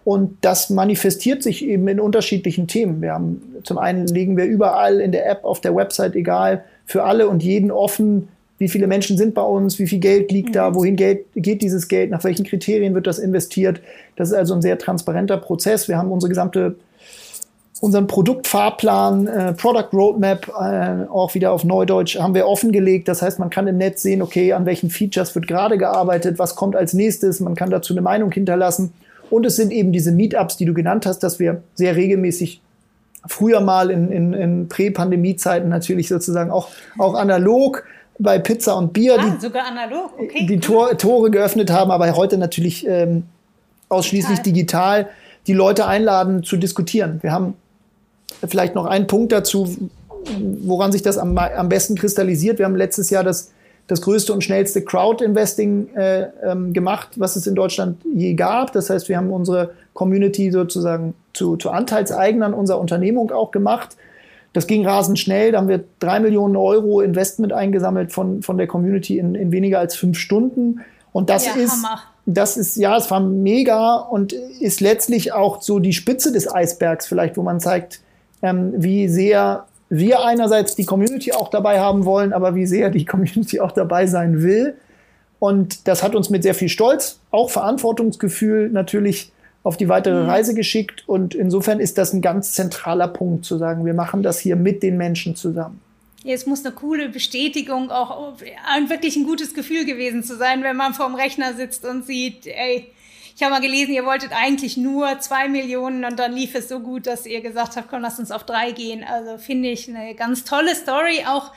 Und das manifestiert sich eben in unterschiedlichen Themen. Wir haben zum einen legen wir überall in der App, auf der Website, egal, für alle und jeden offen, wie viele Menschen sind bei uns, wie viel Geld liegt mhm. da, wohin Geld, geht dieses Geld, nach welchen Kriterien wird das investiert. Das ist also ein sehr transparenter Prozess. Wir haben unsere gesamte unseren Produktfahrplan, äh, Product Roadmap, äh, auch wieder auf Neudeutsch, haben wir offengelegt. Das heißt, man kann im Netz sehen, okay, an welchen Features wird gerade gearbeitet, was kommt als nächstes, man kann dazu eine Meinung hinterlassen. Und es sind eben diese Meetups, die du genannt hast, dass wir sehr regelmäßig früher mal in, in, in Prä-Pandemie-Zeiten natürlich sozusagen auch, auch analog bei Pizza und Bier ah, die, sogar analog. Okay. die Tor, Tore geöffnet haben, aber heute natürlich ähm, ausschließlich digital. digital die Leute einladen zu diskutieren. Wir haben vielleicht noch einen Punkt dazu, woran sich das am, am besten kristallisiert. Wir haben letztes Jahr das, das größte und schnellste Crowd-Investing äh, ähm, gemacht, was es in Deutschland je gab. Das heißt, wir haben unsere Community sozusagen zu, zu Anteilseignern unserer Unternehmung auch gemacht. Das ging rasend schnell. Da haben wir drei Millionen Euro Investment eingesammelt von, von der Community in, in weniger als fünf Stunden. Und das ja, ist, Hammer. das ist, ja, es war mega und ist letztlich auch so die Spitze des Eisbergs vielleicht, wo man zeigt, ähm, wie sehr wir einerseits die Community auch dabei haben wollen, aber wie sehr die Community auch dabei sein will. Und das hat uns mit sehr viel Stolz, auch Verantwortungsgefühl natürlich auf die weitere mhm. Reise geschickt. Und insofern ist das ein ganz zentraler Punkt, zu sagen, wir machen das hier mit den Menschen zusammen. Ja, es muss eine coole Bestätigung, auch wirklich ein gutes Gefühl gewesen zu sein, wenn man vorm Rechner sitzt und sieht, ey, ich habe mal gelesen, ihr wolltet eigentlich nur zwei Millionen und dann lief es so gut, dass ihr gesagt habt, komm, lass uns auf drei gehen. Also finde ich eine ganz tolle Story, auch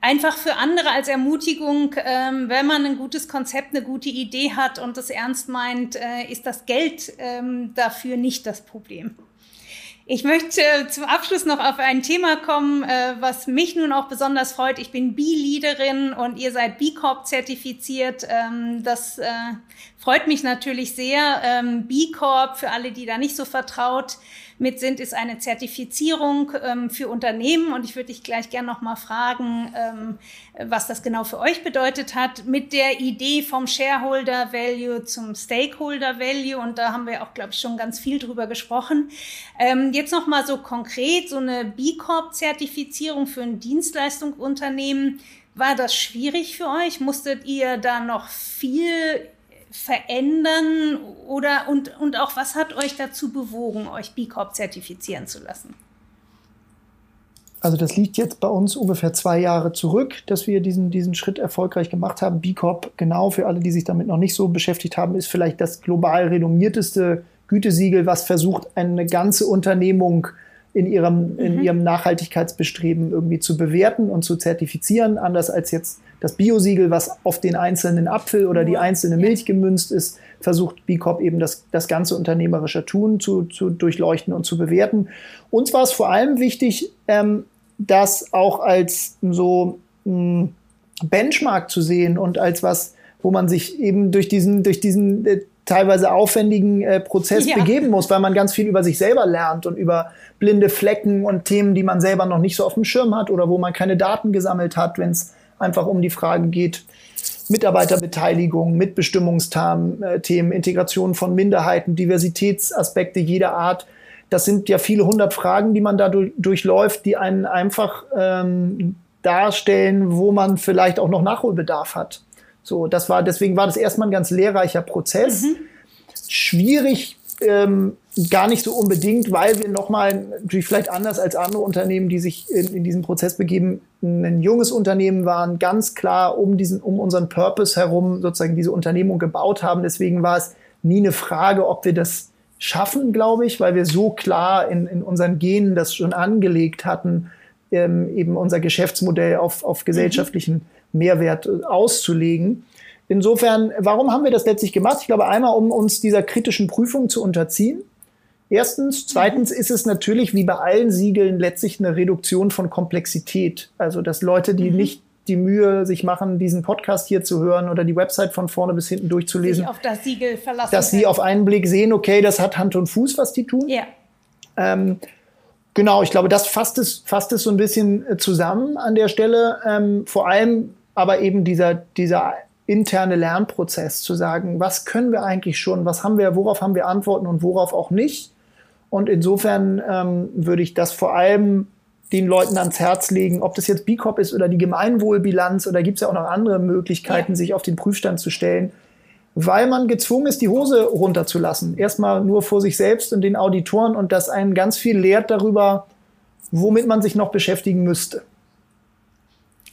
einfach für andere als Ermutigung, ähm, wenn man ein gutes Konzept, eine gute Idee hat und das ernst meint, äh, ist das Geld ähm, dafür nicht das Problem. Ich möchte zum Abschluss noch auf ein Thema kommen, äh, was mich nun auch besonders freut. Ich bin B-Leaderin und ihr seid B Corp zertifiziert. Ähm, das äh, freut mich natürlich sehr. Ähm, B Corp, für alle, die da nicht so vertraut, mit sind, ist eine Zertifizierung ähm, für Unternehmen. Und ich würde dich gleich gerne noch mal fragen, ähm, was das genau für euch bedeutet hat, mit der Idee vom Shareholder Value zum Stakeholder Value. Und da haben wir auch, glaube ich, schon ganz viel drüber gesprochen. Ähm, jetzt noch mal so konkret, so eine B Corp-Zertifizierung für ein Dienstleistungsunternehmen. War das schwierig für euch? Musstet ihr da noch viel verändern oder und, und auch was hat euch dazu bewogen, euch B Corp zertifizieren zu lassen? Also das liegt jetzt bei uns ungefähr zwei Jahre zurück, dass wir diesen, diesen Schritt erfolgreich gemacht haben. B Corp, genau für alle, die sich damit noch nicht so beschäftigt haben, ist vielleicht das global renommierteste Gütesiegel, was versucht, eine ganze Unternehmung in ihrem, in mhm. ihrem Nachhaltigkeitsbestreben irgendwie zu bewerten und zu zertifizieren, anders als jetzt das Biosiegel, was auf den einzelnen Apfel oder die einzelne Milch gemünzt ist, versucht B Corp eben das, das ganze unternehmerische Tun zu, zu durchleuchten und zu bewerten. Uns war es vor allem wichtig, ähm, das auch als so mh, Benchmark zu sehen und als was, wo man sich eben durch diesen, durch diesen äh, teilweise aufwendigen äh, Prozess ja. begeben muss, weil man ganz viel über sich selber lernt und über blinde Flecken und Themen, die man selber noch nicht so auf dem Schirm hat oder wo man keine Daten gesammelt hat, wenn es einfach um die Frage geht, Mitarbeiterbeteiligung, Mitbestimmungsthemen, äh, Integration von Minderheiten, Diversitätsaspekte jeder Art. Das sind ja viele hundert Fragen, die man da durchläuft, die einen einfach ähm, darstellen, wo man vielleicht auch noch Nachholbedarf hat. So, das war, deswegen war das erstmal ein ganz lehrreicher Prozess. Mhm. Schwierig ähm, gar nicht so unbedingt, weil wir nochmal, natürlich vielleicht anders als andere Unternehmen, die sich in, in diesen Prozess begeben, ein junges Unternehmen waren, ganz klar um diesen, um unseren Purpose herum sozusagen diese Unternehmung gebaut haben. Deswegen war es nie eine Frage, ob wir das schaffen, glaube ich, weil wir so klar in, in unseren Genen das schon angelegt hatten, ähm, eben unser Geschäftsmodell auf, auf gesellschaftlichen Mehrwert äh, auszulegen. Insofern, warum haben wir das letztlich gemacht? Ich glaube, einmal, um uns dieser kritischen Prüfung zu unterziehen. Erstens. Zweitens ist es natürlich wie bei allen Siegeln letztlich eine Reduktion von Komplexität. Also, dass Leute, die mhm. nicht die Mühe sich machen, diesen Podcast hier zu hören oder die Website von vorne bis hinten durchzulesen. Auf das Siegel verlassen. Dass können. sie auf einen Blick sehen, okay, das hat Hand und Fuß, was die tun. Ja. Ähm, genau, ich glaube, das fasst es, fasst es so ein bisschen äh, zusammen an der Stelle. Ähm, vor allem aber eben dieser, dieser interne Lernprozess zu sagen, was können wir eigentlich schon, was haben wir, worauf haben wir Antworten und worauf auch nicht. Und insofern ähm, würde ich das vor allem den Leuten ans Herz legen, ob das jetzt B-Corp ist oder die Gemeinwohlbilanz oder gibt es ja auch noch andere Möglichkeiten, ja. sich auf den Prüfstand zu stellen, weil man gezwungen ist, die Hose runterzulassen. Erstmal nur vor sich selbst und den Auditoren und das einen ganz viel lehrt darüber, womit man sich noch beschäftigen müsste.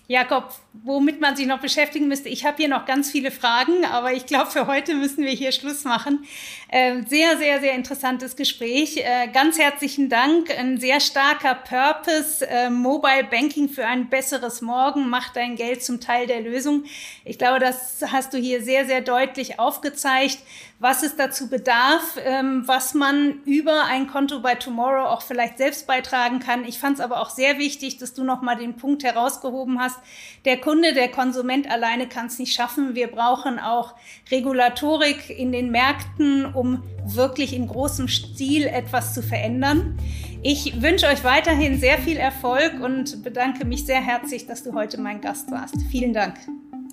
Jakob, womit man sich noch beschäftigen müsste. Ich habe hier noch ganz viele Fragen, aber ich glaube, für heute müssen wir hier Schluss machen. Äh, sehr, sehr, sehr interessantes Gespräch. Äh, ganz herzlichen Dank. Ein sehr starker Purpose. Äh, Mobile Banking für ein besseres Morgen macht dein Geld zum Teil der Lösung. Ich glaube, das hast du hier sehr, sehr deutlich aufgezeigt was es dazu bedarf, ähm, was man über ein Konto bei Tomorrow auch vielleicht selbst beitragen kann. Ich fand es aber auch sehr wichtig, dass du nochmal den Punkt herausgehoben hast. Der Kunde, der Konsument alleine kann es nicht schaffen. Wir brauchen auch Regulatorik in den Märkten, um wirklich in großem Stil etwas zu verändern. Ich wünsche euch weiterhin sehr viel Erfolg und bedanke mich sehr herzlich, dass du heute mein Gast warst. Vielen Dank.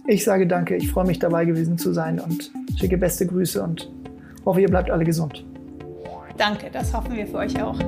Ich sage danke, ich freue mich dabei gewesen zu sein und schicke beste Grüße und hoffe, ihr bleibt alle gesund. Danke, das hoffen wir für euch auch.